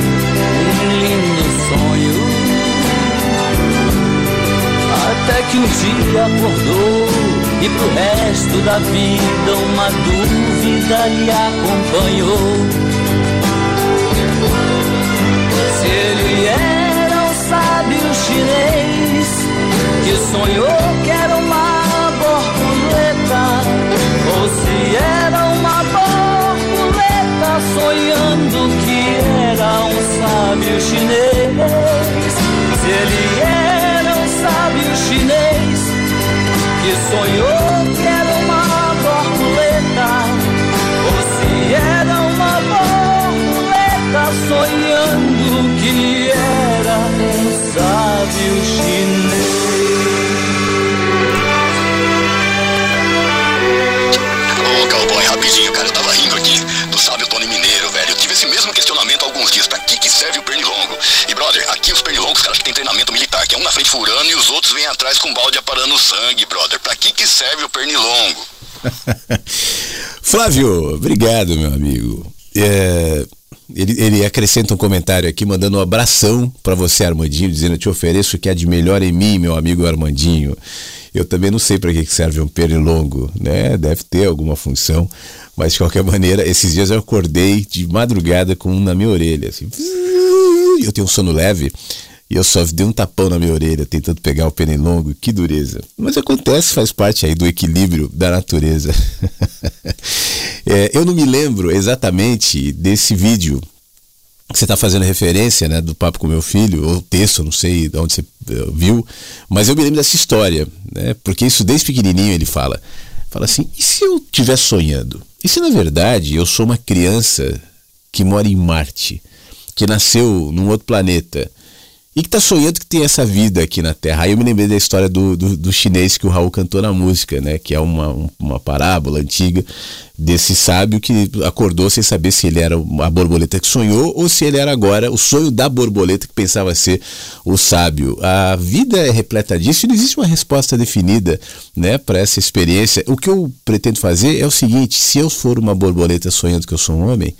um lindo sonho. Até que um dia acordou e pro resto da vida uma dúvida lhe acompanhou. Sábio chinês que sonhou que era uma borboleta, ou se era uma borboleta sonhando que era um sábio chinês. Se ele era um sábio chinês que sonhou sábio chinês. Ô, cowboy, rapidinho, cara, eu tava rindo aqui do sábio Tony Mineiro, velho. Eu tive esse mesmo questionamento há alguns dias. Pra que que serve o pernilongo? E, brother, aqui os pernilongos, cara, que tem treinamento militar, que é um na frente furando e os outros vêm atrás com balde aparando sangue, brother. Pra que que serve o pernilongo? *laughs* Flávio, obrigado, meu amigo. É, ele, ele acrescenta um comentário aqui, mandando um abração para você, Armandinho, dizendo: Eu te ofereço o que há de melhor em mim, meu amigo Armandinho. Eu também não sei para que serve um pernilongo, né? Deve ter alguma função, mas de qualquer maneira, esses dias eu acordei de madrugada com um na minha orelha, assim. *laughs* Eu tenho um sono leve e eu só dei um tapão na minha orelha tentando pegar o pernilongo, que dureza. Mas acontece, faz parte aí do equilíbrio da natureza. *laughs* é, eu não me lembro exatamente desse vídeo que você está fazendo referência, né, do papo com meu filho, ou texto, não sei de onde você eh, viu, mas eu me lembro dessa história, né, porque isso desde pequenininho ele fala, fala assim, e se eu estiver sonhando? E se na verdade eu sou uma criança que mora em Marte, que nasceu num outro planeta, e que está sonhando que tem essa vida aqui na Terra. Aí eu me lembrei da história do, do, do chinês que o Raul cantou na música, né? Que é uma, uma parábola antiga desse sábio que acordou sem saber se ele era a borboleta que sonhou ou se ele era agora o sonho da borboleta que pensava ser o sábio. A vida é repleta disso e não existe uma resposta definida, né, para essa experiência. O que eu pretendo fazer é o seguinte: se eu for uma borboleta sonhando que eu sou um homem,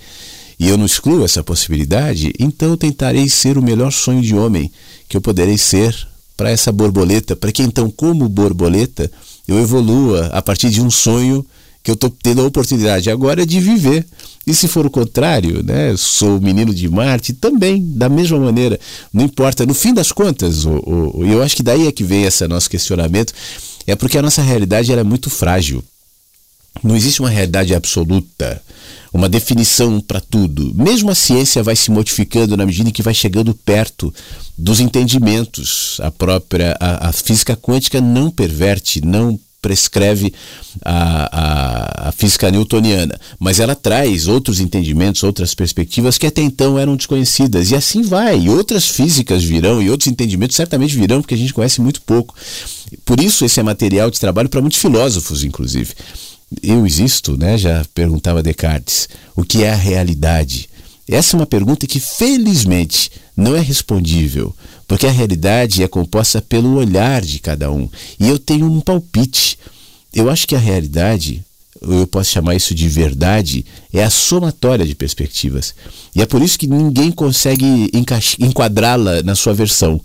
e eu não excluo essa possibilidade, então tentarei ser o melhor sonho de homem que eu poderei ser para essa borboleta, para que então, como borboleta, eu evolua a partir de um sonho que eu estou tendo a oportunidade agora de viver. E se for o contrário, né, sou menino de Marte, também, da mesma maneira. Não importa, no fim das contas, o, o, eu acho que daí é que vem esse nosso questionamento, é porque a nossa realidade é muito frágil. Não existe uma realidade absoluta uma definição para tudo. Mesmo a ciência vai se modificando na medida em que vai chegando perto dos entendimentos. A própria a, a física quântica não perverte, não prescreve a, a, a, física newtoniana, mas ela traz outros entendimentos, outras perspectivas que até então eram desconhecidas. E assim vai. E outras físicas virão e outros entendimentos certamente virão, porque a gente conhece muito pouco. Por isso, esse é material de trabalho para muitos filósofos, inclusive eu existo, né? Já perguntava Descartes, o que é a realidade? Essa é uma pergunta que felizmente não é respondível, porque a realidade é composta pelo olhar de cada um. E eu tenho um palpite. Eu acho que a realidade, eu posso chamar isso de verdade, é a somatória de perspectivas. E é por isso que ninguém consegue enquadrá-la na sua versão.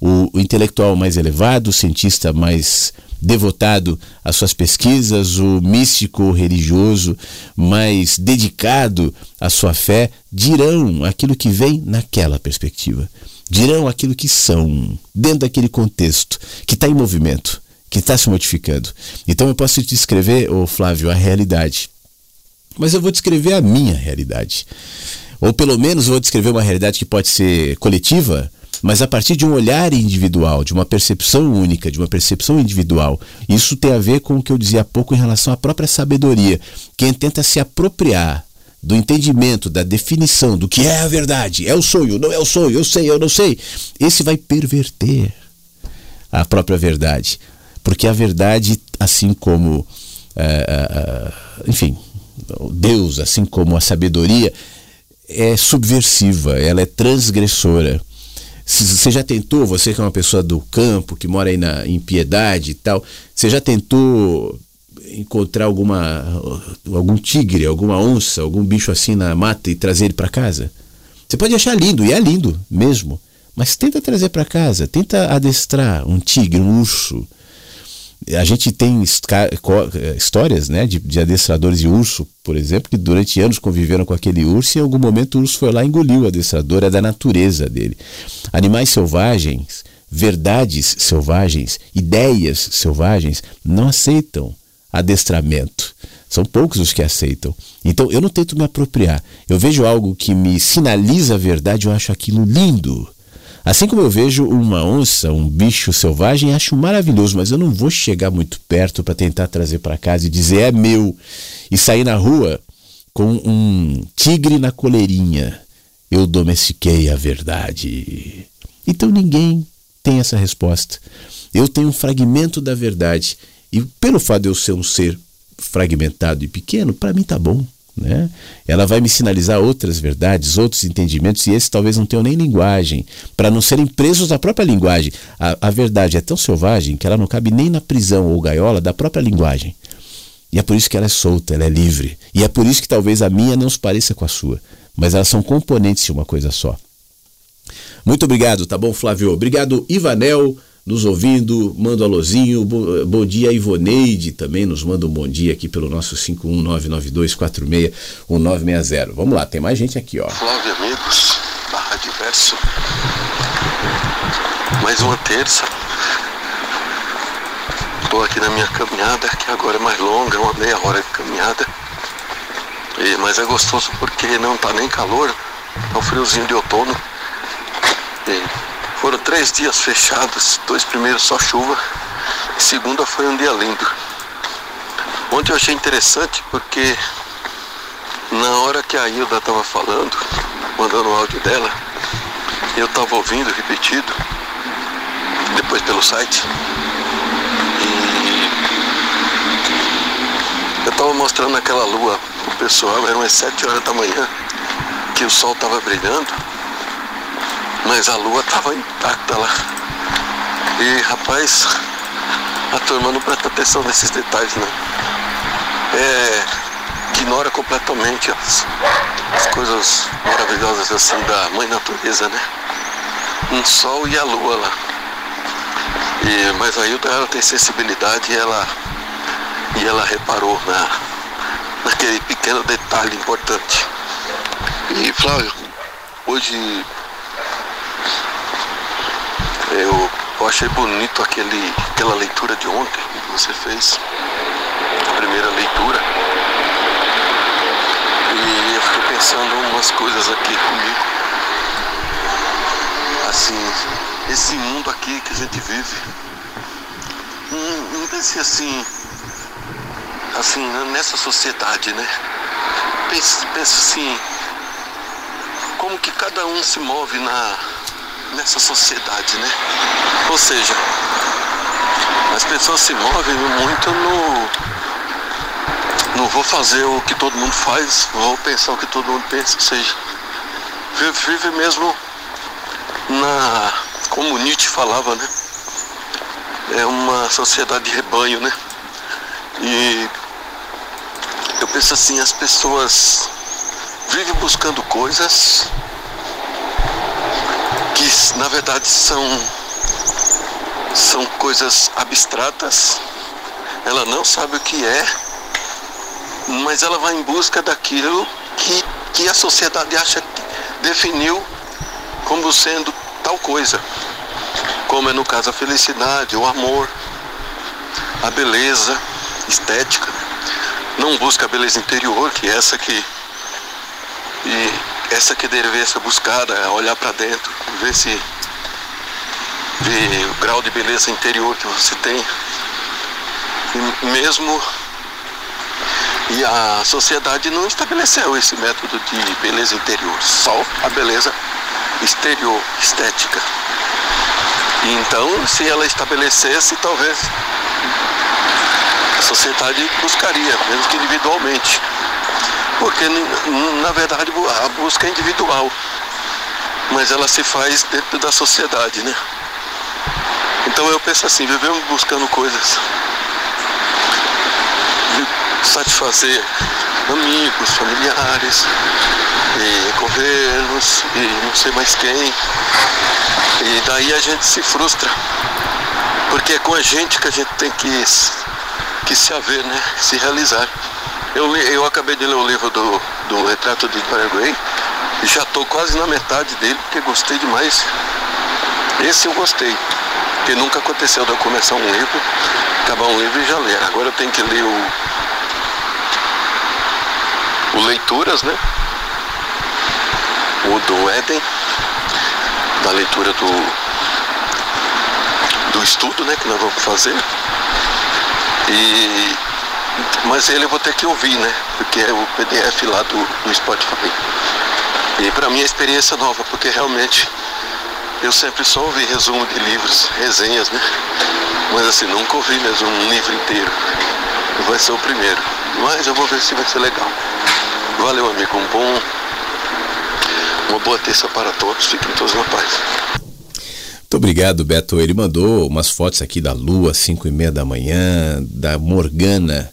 O, o intelectual mais elevado, o cientista mais devotado às suas pesquisas, o místico religioso mais dedicado à sua fé, dirão aquilo que vem naquela perspectiva. Dirão aquilo que são, dentro daquele contexto, que está em movimento, que está se modificando. Então eu posso te descrever, ô Flávio, a realidade. Mas eu vou descrever a minha realidade. Ou pelo menos vou descrever uma realidade que pode ser coletiva, mas a partir de um olhar individual, de uma percepção única, de uma percepção individual. Isso tem a ver com o que eu dizia há pouco em relação à própria sabedoria. Quem tenta se apropriar do entendimento, da definição do que é a verdade, é o sonho, não é o sonho, eu sei, eu não sei, esse vai perverter a própria verdade. Porque a verdade, assim como, é, é, enfim, Deus, assim como a sabedoria, é subversiva, ela é transgressora. Você já tentou, você que é uma pessoa do campo, que mora aí na, em Piedade e tal, você já tentou encontrar alguma algum tigre, alguma onça, algum bicho assim na mata e trazer ele para casa? Você pode achar lindo, e é lindo mesmo, mas tenta trazer para casa, tenta adestrar um tigre, um urso, a gente tem histórias né, de, de, adestradores de urso, por exemplo, que durante anos conviveram com aquele urso e em algum momento o urso foi lá e engoliu o adestrador, é da natureza dele. Animais selvagens, verdades selvagens, ideias selvagens não aceitam adestramento. São poucos os que aceitam. Então eu não tento me apropriar. Eu vejo algo que me sinaliza a verdade, eu acho aquilo lindo. Assim como eu vejo uma onça, um bicho selvagem, acho maravilhoso, mas eu não vou chegar muito perto para tentar trazer para casa e dizer é meu e sair na rua com um tigre na coleirinha. Eu domestiquei a verdade. Então ninguém tem essa resposta. Eu tenho um fragmento da verdade e pelo fato de eu ser um ser fragmentado e pequeno, para mim tá bom. Né? Ela vai me sinalizar outras verdades, outros entendimentos, e esses talvez não tenham nem linguagem, para não serem presos da própria linguagem. A, a verdade é tão selvagem que ela não cabe nem na prisão ou gaiola da própria linguagem. E é por isso que ela é solta, ela é livre. E é por isso que talvez a minha não se pareça com a sua. mas elas são componentes de uma coisa só. Muito obrigado, tá bom, Flávio? Obrigado, Ivanel, nos ouvindo, manda um alôzinho. Bom, bom dia, Ivoneide, também nos manda um bom dia aqui pelo nosso 51992461960. Vamos lá, tem mais gente aqui, ó. Flávio, amigos da Rádio Verso. Mais uma terça. Estou aqui na minha caminhada, que agora é mais longa, uma meia hora de caminhada. E, mas é gostoso porque não tá nem calor, tá um friozinho de outono. E foram três dias fechados, dois primeiros só chuva, e segunda foi um dia lindo. Ontem eu achei interessante porque na hora que a Hilda estava falando, mandando o áudio dela, eu estava ouvindo repetido, depois pelo site, e eu estava mostrando aquela lua pro pessoal, eram as sete horas da manhã, que o sol estava brilhando, mas a lua estava intacta lá. E rapaz, a turma não presta atenção nesses detalhes não. É, ignora completamente as, as coisas maravilhosas assim da mãe natureza, né? Um sol e a lua lá. E, mas a Hilda ela tem sensibilidade e ela, e ela reparou na, naquele pequeno detalhe importante. E Flávio, hoje eu, eu achei bonito aquele, aquela leitura de ontem que você fez, a primeira leitura. E eu fiquei pensando umas coisas aqui comigo. Assim, esse mundo aqui que a gente vive. Não, pense assim, assim, nessa sociedade, né? Pense, pense assim, como que cada um se move na, nessa sociedade, né? Ou seja, as pessoas se movem muito no. Não vou fazer o que todo mundo faz, vou pensar o que todo mundo pensa, ou seja, vive, mesmo na. Como Nietzsche falava, né? É uma sociedade de rebanho, né? E eu penso assim, as pessoas vivem buscando coisas que na verdade são são coisas abstratas. Ela não sabe o que é, mas ela vai em busca daquilo que, que a sociedade acha que definiu como sendo tal coisa. Como é no caso a felicidade, o amor, a beleza estética. Não busca a beleza interior, que é essa que. Essa que deveria ser buscada, é olhar para dentro, ver se ver o grau de beleza interior que você tem. E mesmo e a sociedade não estabeleceu esse método de beleza interior, só a beleza exterior, estética. E então, se ela estabelecesse, talvez a sociedade buscaria, mesmo que individualmente. Porque, na verdade, a busca é individual, mas ela se faz dentro da sociedade, né? Então eu penso assim, vivemos buscando coisas, satisfazer amigos, familiares, e governos, e não sei mais quem. E daí a gente se frustra, porque é com a gente que a gente tem que, que se haver, né? Se realizar. Eu, eu acabei de ler o livro do, do Retrato de Gray e já estou quase na metade dele porque gostei demais. Esse eu gostei, porque nunca aconteceu de eu começar um livro, acabar um livro e já ler. Agora eu tenho que ler o, o Leituras, né? O do Éden, da leitura do, do estudo, né? Que nós vamos fazer. E mas ele eu vou ter que ouvir, né? Porque é o PDF lá do, do Spotify. E para mim é experiência nova, porque realmente eu sempre só ouvi resumo de livros, resenhas, né? Mas assim, nunca ouvi mesmo um livro inteiro. Vai ser o primeiro. Mas eu vou ver se vai ser legal. Valeu, amigo. Um bom. Uma boa terça para todos. Fiquem todos na paz. Muito obrigado, Beto. Ele mandou umas fotos aqui da lua, 5 e meia da manhã, da Morgana,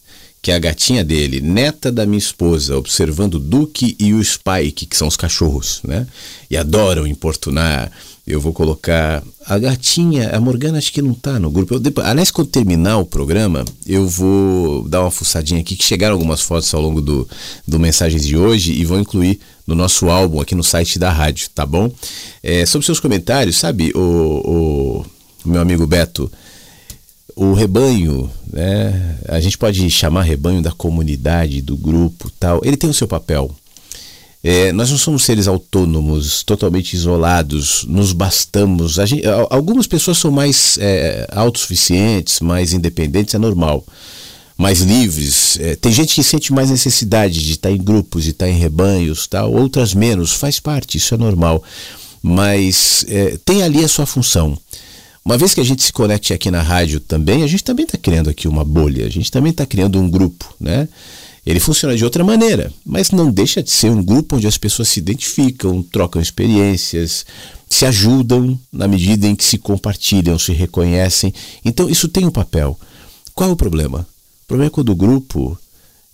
que é a gatinha dele, neta da minha esposa, observando o Duque e o Spike, que são os cachorros, né? E adoram importunar. Eu vou colocar a gatinha, a Morgana acho que não tá no grupo. Eu, depois, aliás, quando terminar o programa, eu vou dar uma fuçadinha aqui, que chegaram algumas fotos ao longo do, do Mensagens de hoje e vou incluir no nosso álbum aqui no site da rádio, tá bom? É, sobre seus comentários, sabe, o, o meu amigo Beto, o rebanho, né? A gente pode chamar rebanho da comunidade, do grupo, tal. Ele tem o seu papel. É, nós não somos seres autônomos, totalmente isolados, nos bastamos. Gente, algumas pessoas são mais é, autossuficientes, mais independentes, é normal. Mais livres. É, tem gente que sente mais necessidade de estar em grupos, de estar em rebanhos, tal. outras menos. Faz parte, isso é normal. Mas é, tem ali a sua função. Uma vez que a gente se conecte aqui na rádio também, a gente também está criando aqui uma bolha, a gente também está criando um grupo, né? Ele funciona de outra maneira, mas não deixa de ser um grupo onde as pessoas se identificam, trocam experiências, se ajudam na medida em que se compartilham, se reconhecem. Então isso tem um papel. Qual é o problema? O problema é quando o grupo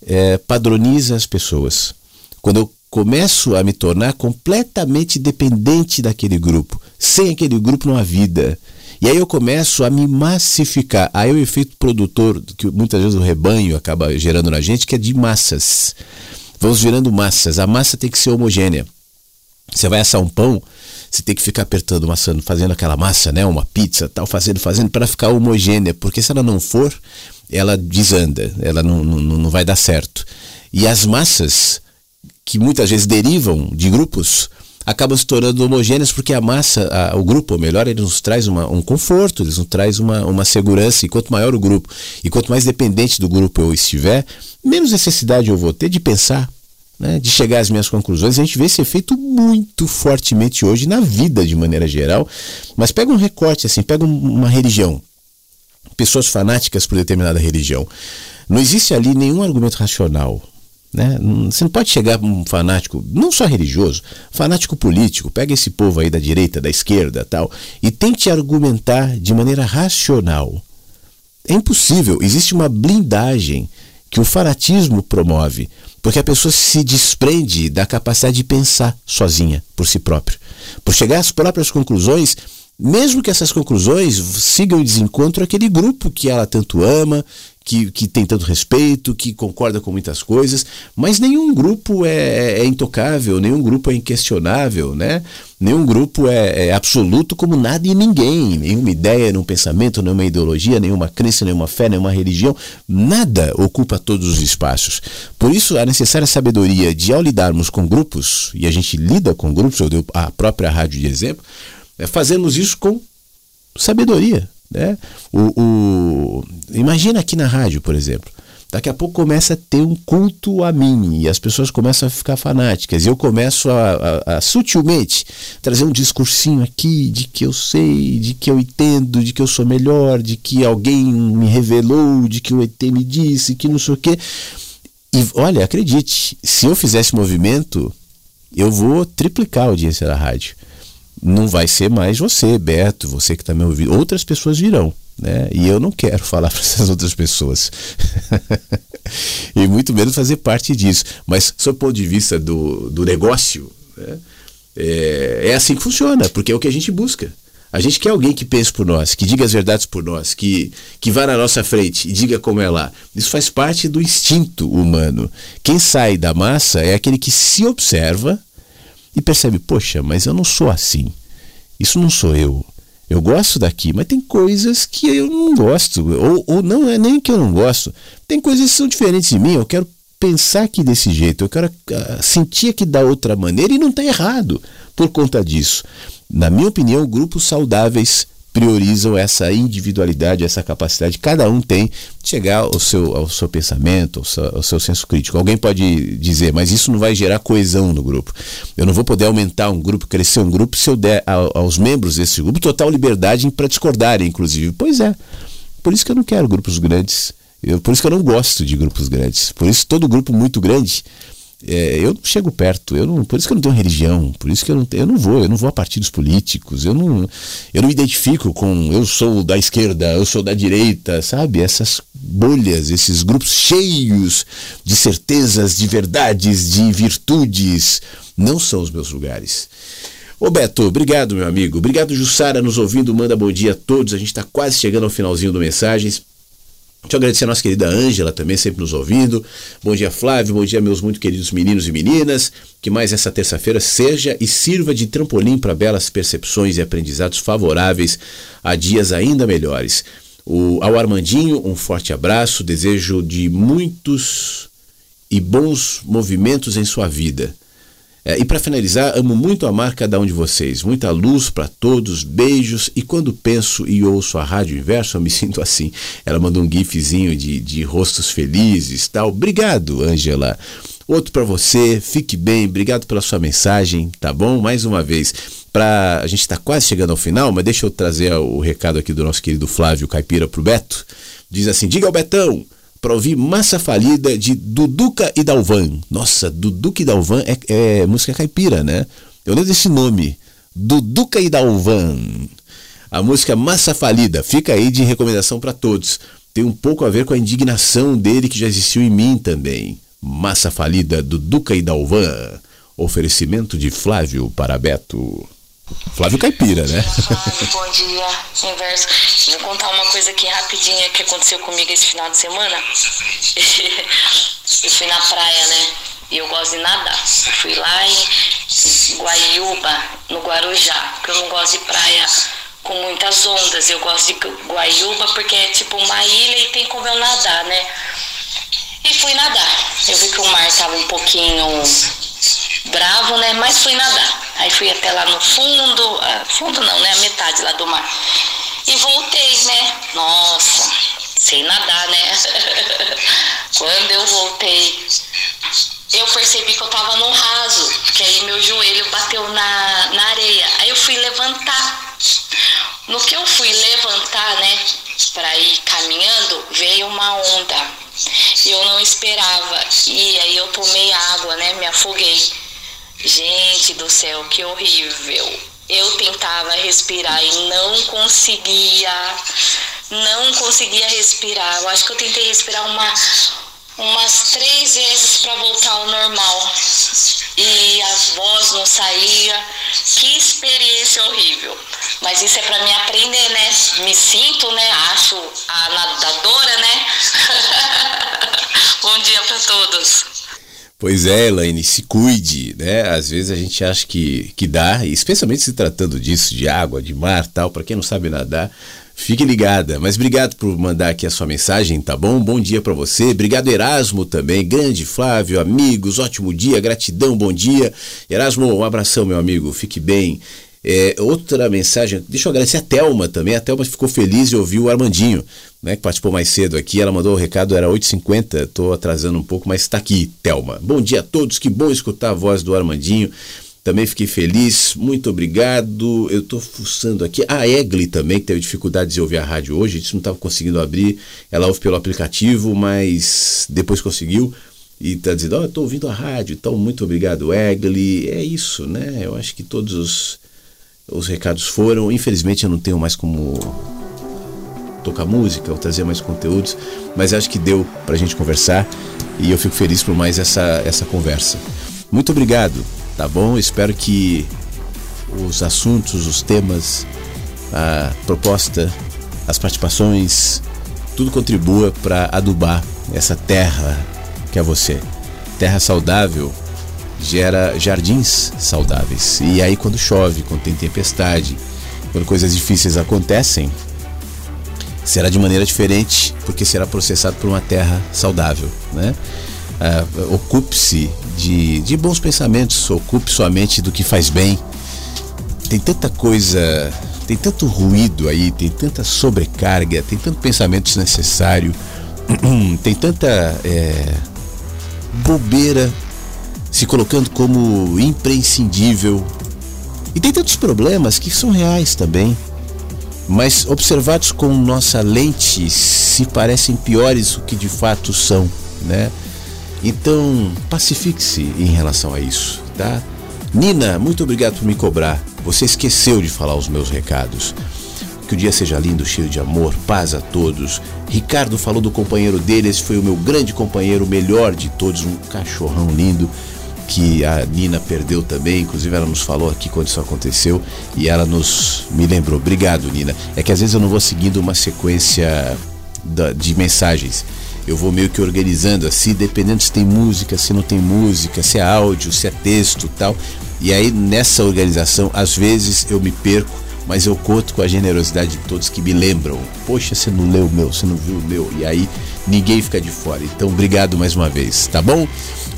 é, padroniza as pessoas. Quando eu começo a me tornar completamente dependente daquele grupo. Sem aquele grupo não há vida. E aí eu começo a me massificar. Aí o efeito produtor, que muitas vezes o rebanho acaba gerando na gente, que é de massas. Vamos virando massas. A massa tem que ser homogênea. Você vai assar um pão, você tem que ficar apertando, maçando, fazendo aquela massa, né? Uma pizza, tal, fazendo, fazendo, para ficar homogênea. Porque se ela não for, ela desanda, ela não, não, não vai dar certo. E as massas, que muitas vezes derivam de grupos, acabam se tornando homogêneas porque a massa, a, o grupo, ou melhor, ele nos traz uma, um conforto, ele nos traz uma, uma segurança. E quanto maior o grupo, e quanto mais dependente do grupo eu estiver, menos necessidade eu vou ter de pensar, né, de chegar às minhas conclusões. A gente vê esse efeito muito fortemente hoje na vida de maneira geral. Mas pega um recorte assim, pega uma religião, pessoas fanáticas por determinada religião. Não existe ali nenhum argumento racional né? Você não pode chegar um fanático, não só religioso, fanático político, pega esse povo aí da direita, da esquerda tal, e tente argumentar de maneira racional. É impossível, existe uma blindagem que o fanatismo promove, porque a pessoa se desprende da capacidade de pensar sozinha, por si própria, por chegar às próprias conclusões mesmo que essas conclusões sigam em desencontro àquele grupo que ela tanto ama, que, que tem tanto respeito, que concorda com muitas coisas, mas nenhum grupo é, é intocável, nenhum grupo é inquestionável, né? Nenhum grupo é, é, absoluto como nada e ninguém, nenhuma ideia, nenhum pensamento, nenhuma ideologia, nenhuma crença, nenhuma fé, nenhuma religião, nada ocupa todos os espaços. Por isso, a necessária sabedoria de, ao lidarmos com grupos, e a gente lida com grupos, eu dei a própria rádio de exemplo, é fazermos isso com sabedoria, né? O, o, imagina aqui na rádio, por exemplo. Daqui a pouco começa a ter um culto a mim e as pessoas começam a ficar fanáticas. E eu começo a, a, a, sutilmente trazer um discursinho aqui de que eu sei, de que eu entendo, de que eu sou melhor, de que alguém me revelou, de que o ET me disse, que não sei o quê. E olha, acredite, se eu fizer esse movimento, eu vou triplicar a audiência da rádio não vai ser mais você, Beto, você que está me ouvindo. Outras pessoas virão. Né? E eu não quero *laughs* falar para essas outras pessoas. *laughs* e muito menos fazer parte disso. Mas, sob o ponto de vista do, do negócio, né? é, é assim que funciona, porque é o que a gente busca. A gente quer alguém que pense por nós, que diga as verdades por nós, que, que vá na nossa frente e diga como é lá. Isso faz parte do instinto humano. Quem sai da massa é aquele que se observa e percebe, poxa, mas eu não sou assim. Isso não sou eu. Eu gosto daqui, mas tem coisas que eu não gosto. Ou, ou não é nem que eu não gosto. Tem coisas que são diferentes de mim. Eu quero pensar aqui desse jeito. Eu quero uh, sentir aqui da outra maneira e não está errado por conta disso. Na minha opinião, grupos saudáveis priorizam essa individualidade, essa capacidade que cada um tem de chegar ao seu, ao seu pensamento, ao seu, ao seu, senso crítico. Alguém pode dizer, mas isso não vai gerar coesão no grupo. Eu não vou poder aumentar um grupo, crescer um grupo, se eu der aos membros desse grupo total liberdade para discordarem, inclusive. Pois é. Por isso que eu não quero grupos grandes. Eu, por isso que eu não gosto de grupos grandes. Por isso todo grupo muito grande é, eu não chego perto, eu não, por isso que eu não tenho religião, por isso que eu não, eu não vou, eu não vou a partidos políticos, eu não, eu não me identifico com eu sou da esquerda, eu sou da direita, sabe? Essas bolhas, esses grupos cheios de certezas, de verdades, de virtudes, não são os meus lugares. Ô Beto, obrigado, meu amigo. Obrigado, Jussara, nos ouvindo. Manda bom dia a todos. A gente está quase chegando ao finalzinho do Mensagens. Deixa eu agradecer a nossa querida Ângela, também sempre nos ouvindo. Bom dia, Flávio. Bom dia, meus muito queridos meninos e meninas. Que mais essa terça-feira seja e sirva de trampolim para belas percepções e aprendizados favoráveis a dias ainda melhores. O, ao Armandinho, um forte abraço. Desejo de muitos e bons movimentos em sua vida. É, e para finalizar, amo muito amar cada um de vocês. Muita luz para todos, beijos. E quando penso e ouço a Rádio Inverso, eu me *laughs* sinto assim. Ela mandou um gifzinho de, de rostos felizes tal. Obrigado, Angela. Outro para você, fique bem, obrigado pela sua mensagem, tá bom? Mais uma vez, pra, a gente está quase chegando ao final, mas deixa eu trazer o recado aqui do nosso querido Flávio Caipira pro Beto. Diz assim: diga ao Betão, para ouvir Massa Falida de Duduca e Dalvan. Nossa, Duduca e Dalvan é, é música caipira, né? Eu lembro desse nome. Duduca e Dalvan. A música Massa Falida. Fica aí de recomendação para todos. Tem um pouco a ver com a indignação dele que já existiu em mim também. Massa Falida do Duca e Dalvan. Oferecimento de Flávio para Beto. Flávio Caipira, né? Bom dia. Inverso. Vou contar uma coisa aqui rapidinha que aconteceu comigo esse final de semana. eu fui na praia, né? E eu gosto de nadar. Eu fui lá em Guaiúba, no Guarujá, porque eu não gosto de praia com muitas ondas. Eu gosto de Guaiúba porque é tipo uma ilha e tem como eu nadar, né? E fui nadar. Eu vi que o mar tava um pouquinho bravo, né? Mas fui nadar. Aí fui até lá no fundo, ah, fundo não, né? A metade lá do mar. E voltei, né? Nossa, sem nadar, né? *laughs* Quando eu voltei, eu percebi que eu tava no raso, porque aí meu joelho bateu na, na areia. Aí eu fui levantar. No que eu fui levantar, né, para ir caminhando, veio uma onda. E eu não esperava. E aí eu tomei água, né, me afoguei. Gente do céu, que horrível. Eu tentava respirar e não conseguia. Não conseguia respirar. Eu acho que eu tentei respirar uma, umas três vezes para voltar ao normal. E a voz não saía. Que experiência horrível. Mas isso é para me aprender, né? Me sinto, né? Acho a nadadora, né? *laughs* Bom dia para todos. Pois é, Elaine, se cuide, né? Às vezes a gente acha que, que dá, especialmente se tratando disso, de água, de mar tal, para quem não sabe nadar, fique ligada. Mas obrigado por mandar aqui a sua mensagem, tá bom? Bom dia para você. Obrigado, Erasmo, também. Grande Flávio, amigos, ótimo dia, gratidão, bom dia. Erasmo, um abração, meu amigo, fique bem. É, outra mensagem, deixa eu agradecer a Thelma também. A Thelma ficou feliz de ouvir o Armandinho, né, que participou mais cedo aqui. Ela mandou o recado, era 8h50, estou atrasando um pouco, mas está aqui, Thelma. Bom dia a todos, que bom escutar a voz do Armandinho. Também fiquei feliz, muito obrigado. Eu estou fuçando aqui. A Egli também, que teve dificuldades de ouvir a rádio hoje, a gente não estava conseguindo abrir. Ela ouve pelo aplicativo, mas depois conseguiu. E está dizendo, oh, estou ouvindo a rádio, então muito obrigado, Egli. É isso, né? Eu acho que todos os os recados foram. Infelizmente eu não tenho mais como tocar música ou trazer mais conteúdos, mas acho que deu para a gente conversar e eu fico feliz por mais essa, essa conversa. Muito obrigado, tá bom? Espero que os assuntos, os temas, a proposta, as participações, tudo contribua para adubar essa terra que é você. Terra saudável gera jardins saudáveis. E aí, quando chove, quando tem tempestade, quando coisas difíceis acontecem, será de maneira diferente, porque será processado por uma terra saudável. Né? Uh, ocupe-se de, de bons pensamentos, ocupe sua mente do que faz bem. Tem tanta coisa, tem tanto ruído aí, tem tanta sobrecarga, tem tanto pensamento desnecessário, *clears throat* tem tanta é, bobeira se colocando como imprescindível. E tem tantos problemas que são reais também, mas observados com nossa lente se parecem piores do que de fato são, né? Então, pacifique-se em relação a isso, tá? Nina, muito obrigado por me cobrar. Você esqueceu de falar os meus recados. Que o dia seja lindo, cheio de amor, paz a todos. Ricardo falou do companheiro dele, esse foi o meu grande companheiro, o melhor de todos, um cachorrão lindo que a Nina perdeu também, inclusive ela nos falou aqui quando isso aconteceu e ela nos me lembrou. Obrigado, Nina. É que às vezes eu não vou seguindo uma sequência de mensagens. Eu vou meio que organizando assim, dependendo se tem música, se não tem música, se é áudio, se é texto tal. E aí nessa organização, às vezes eu me perco, mas eu conto com a generosidade de todos que me lembram. Poxa, você não leu o meu, você não viu o meu. E aí ninguém fica de fora. Então, obrigado mais uma vez, tá bom?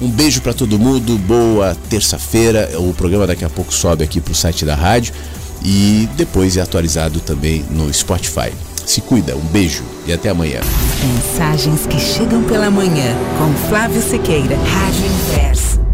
Um beijo para todo mundo, boa terça-feira. O programa daqui a pouco sobe aqui pro site da rádio e depois é atualizado também no Spotify. Se cuida, um beijo e até amanhã. Mensagens que chegam pela manhã com Flávio Sequeira, Rádio Inverso.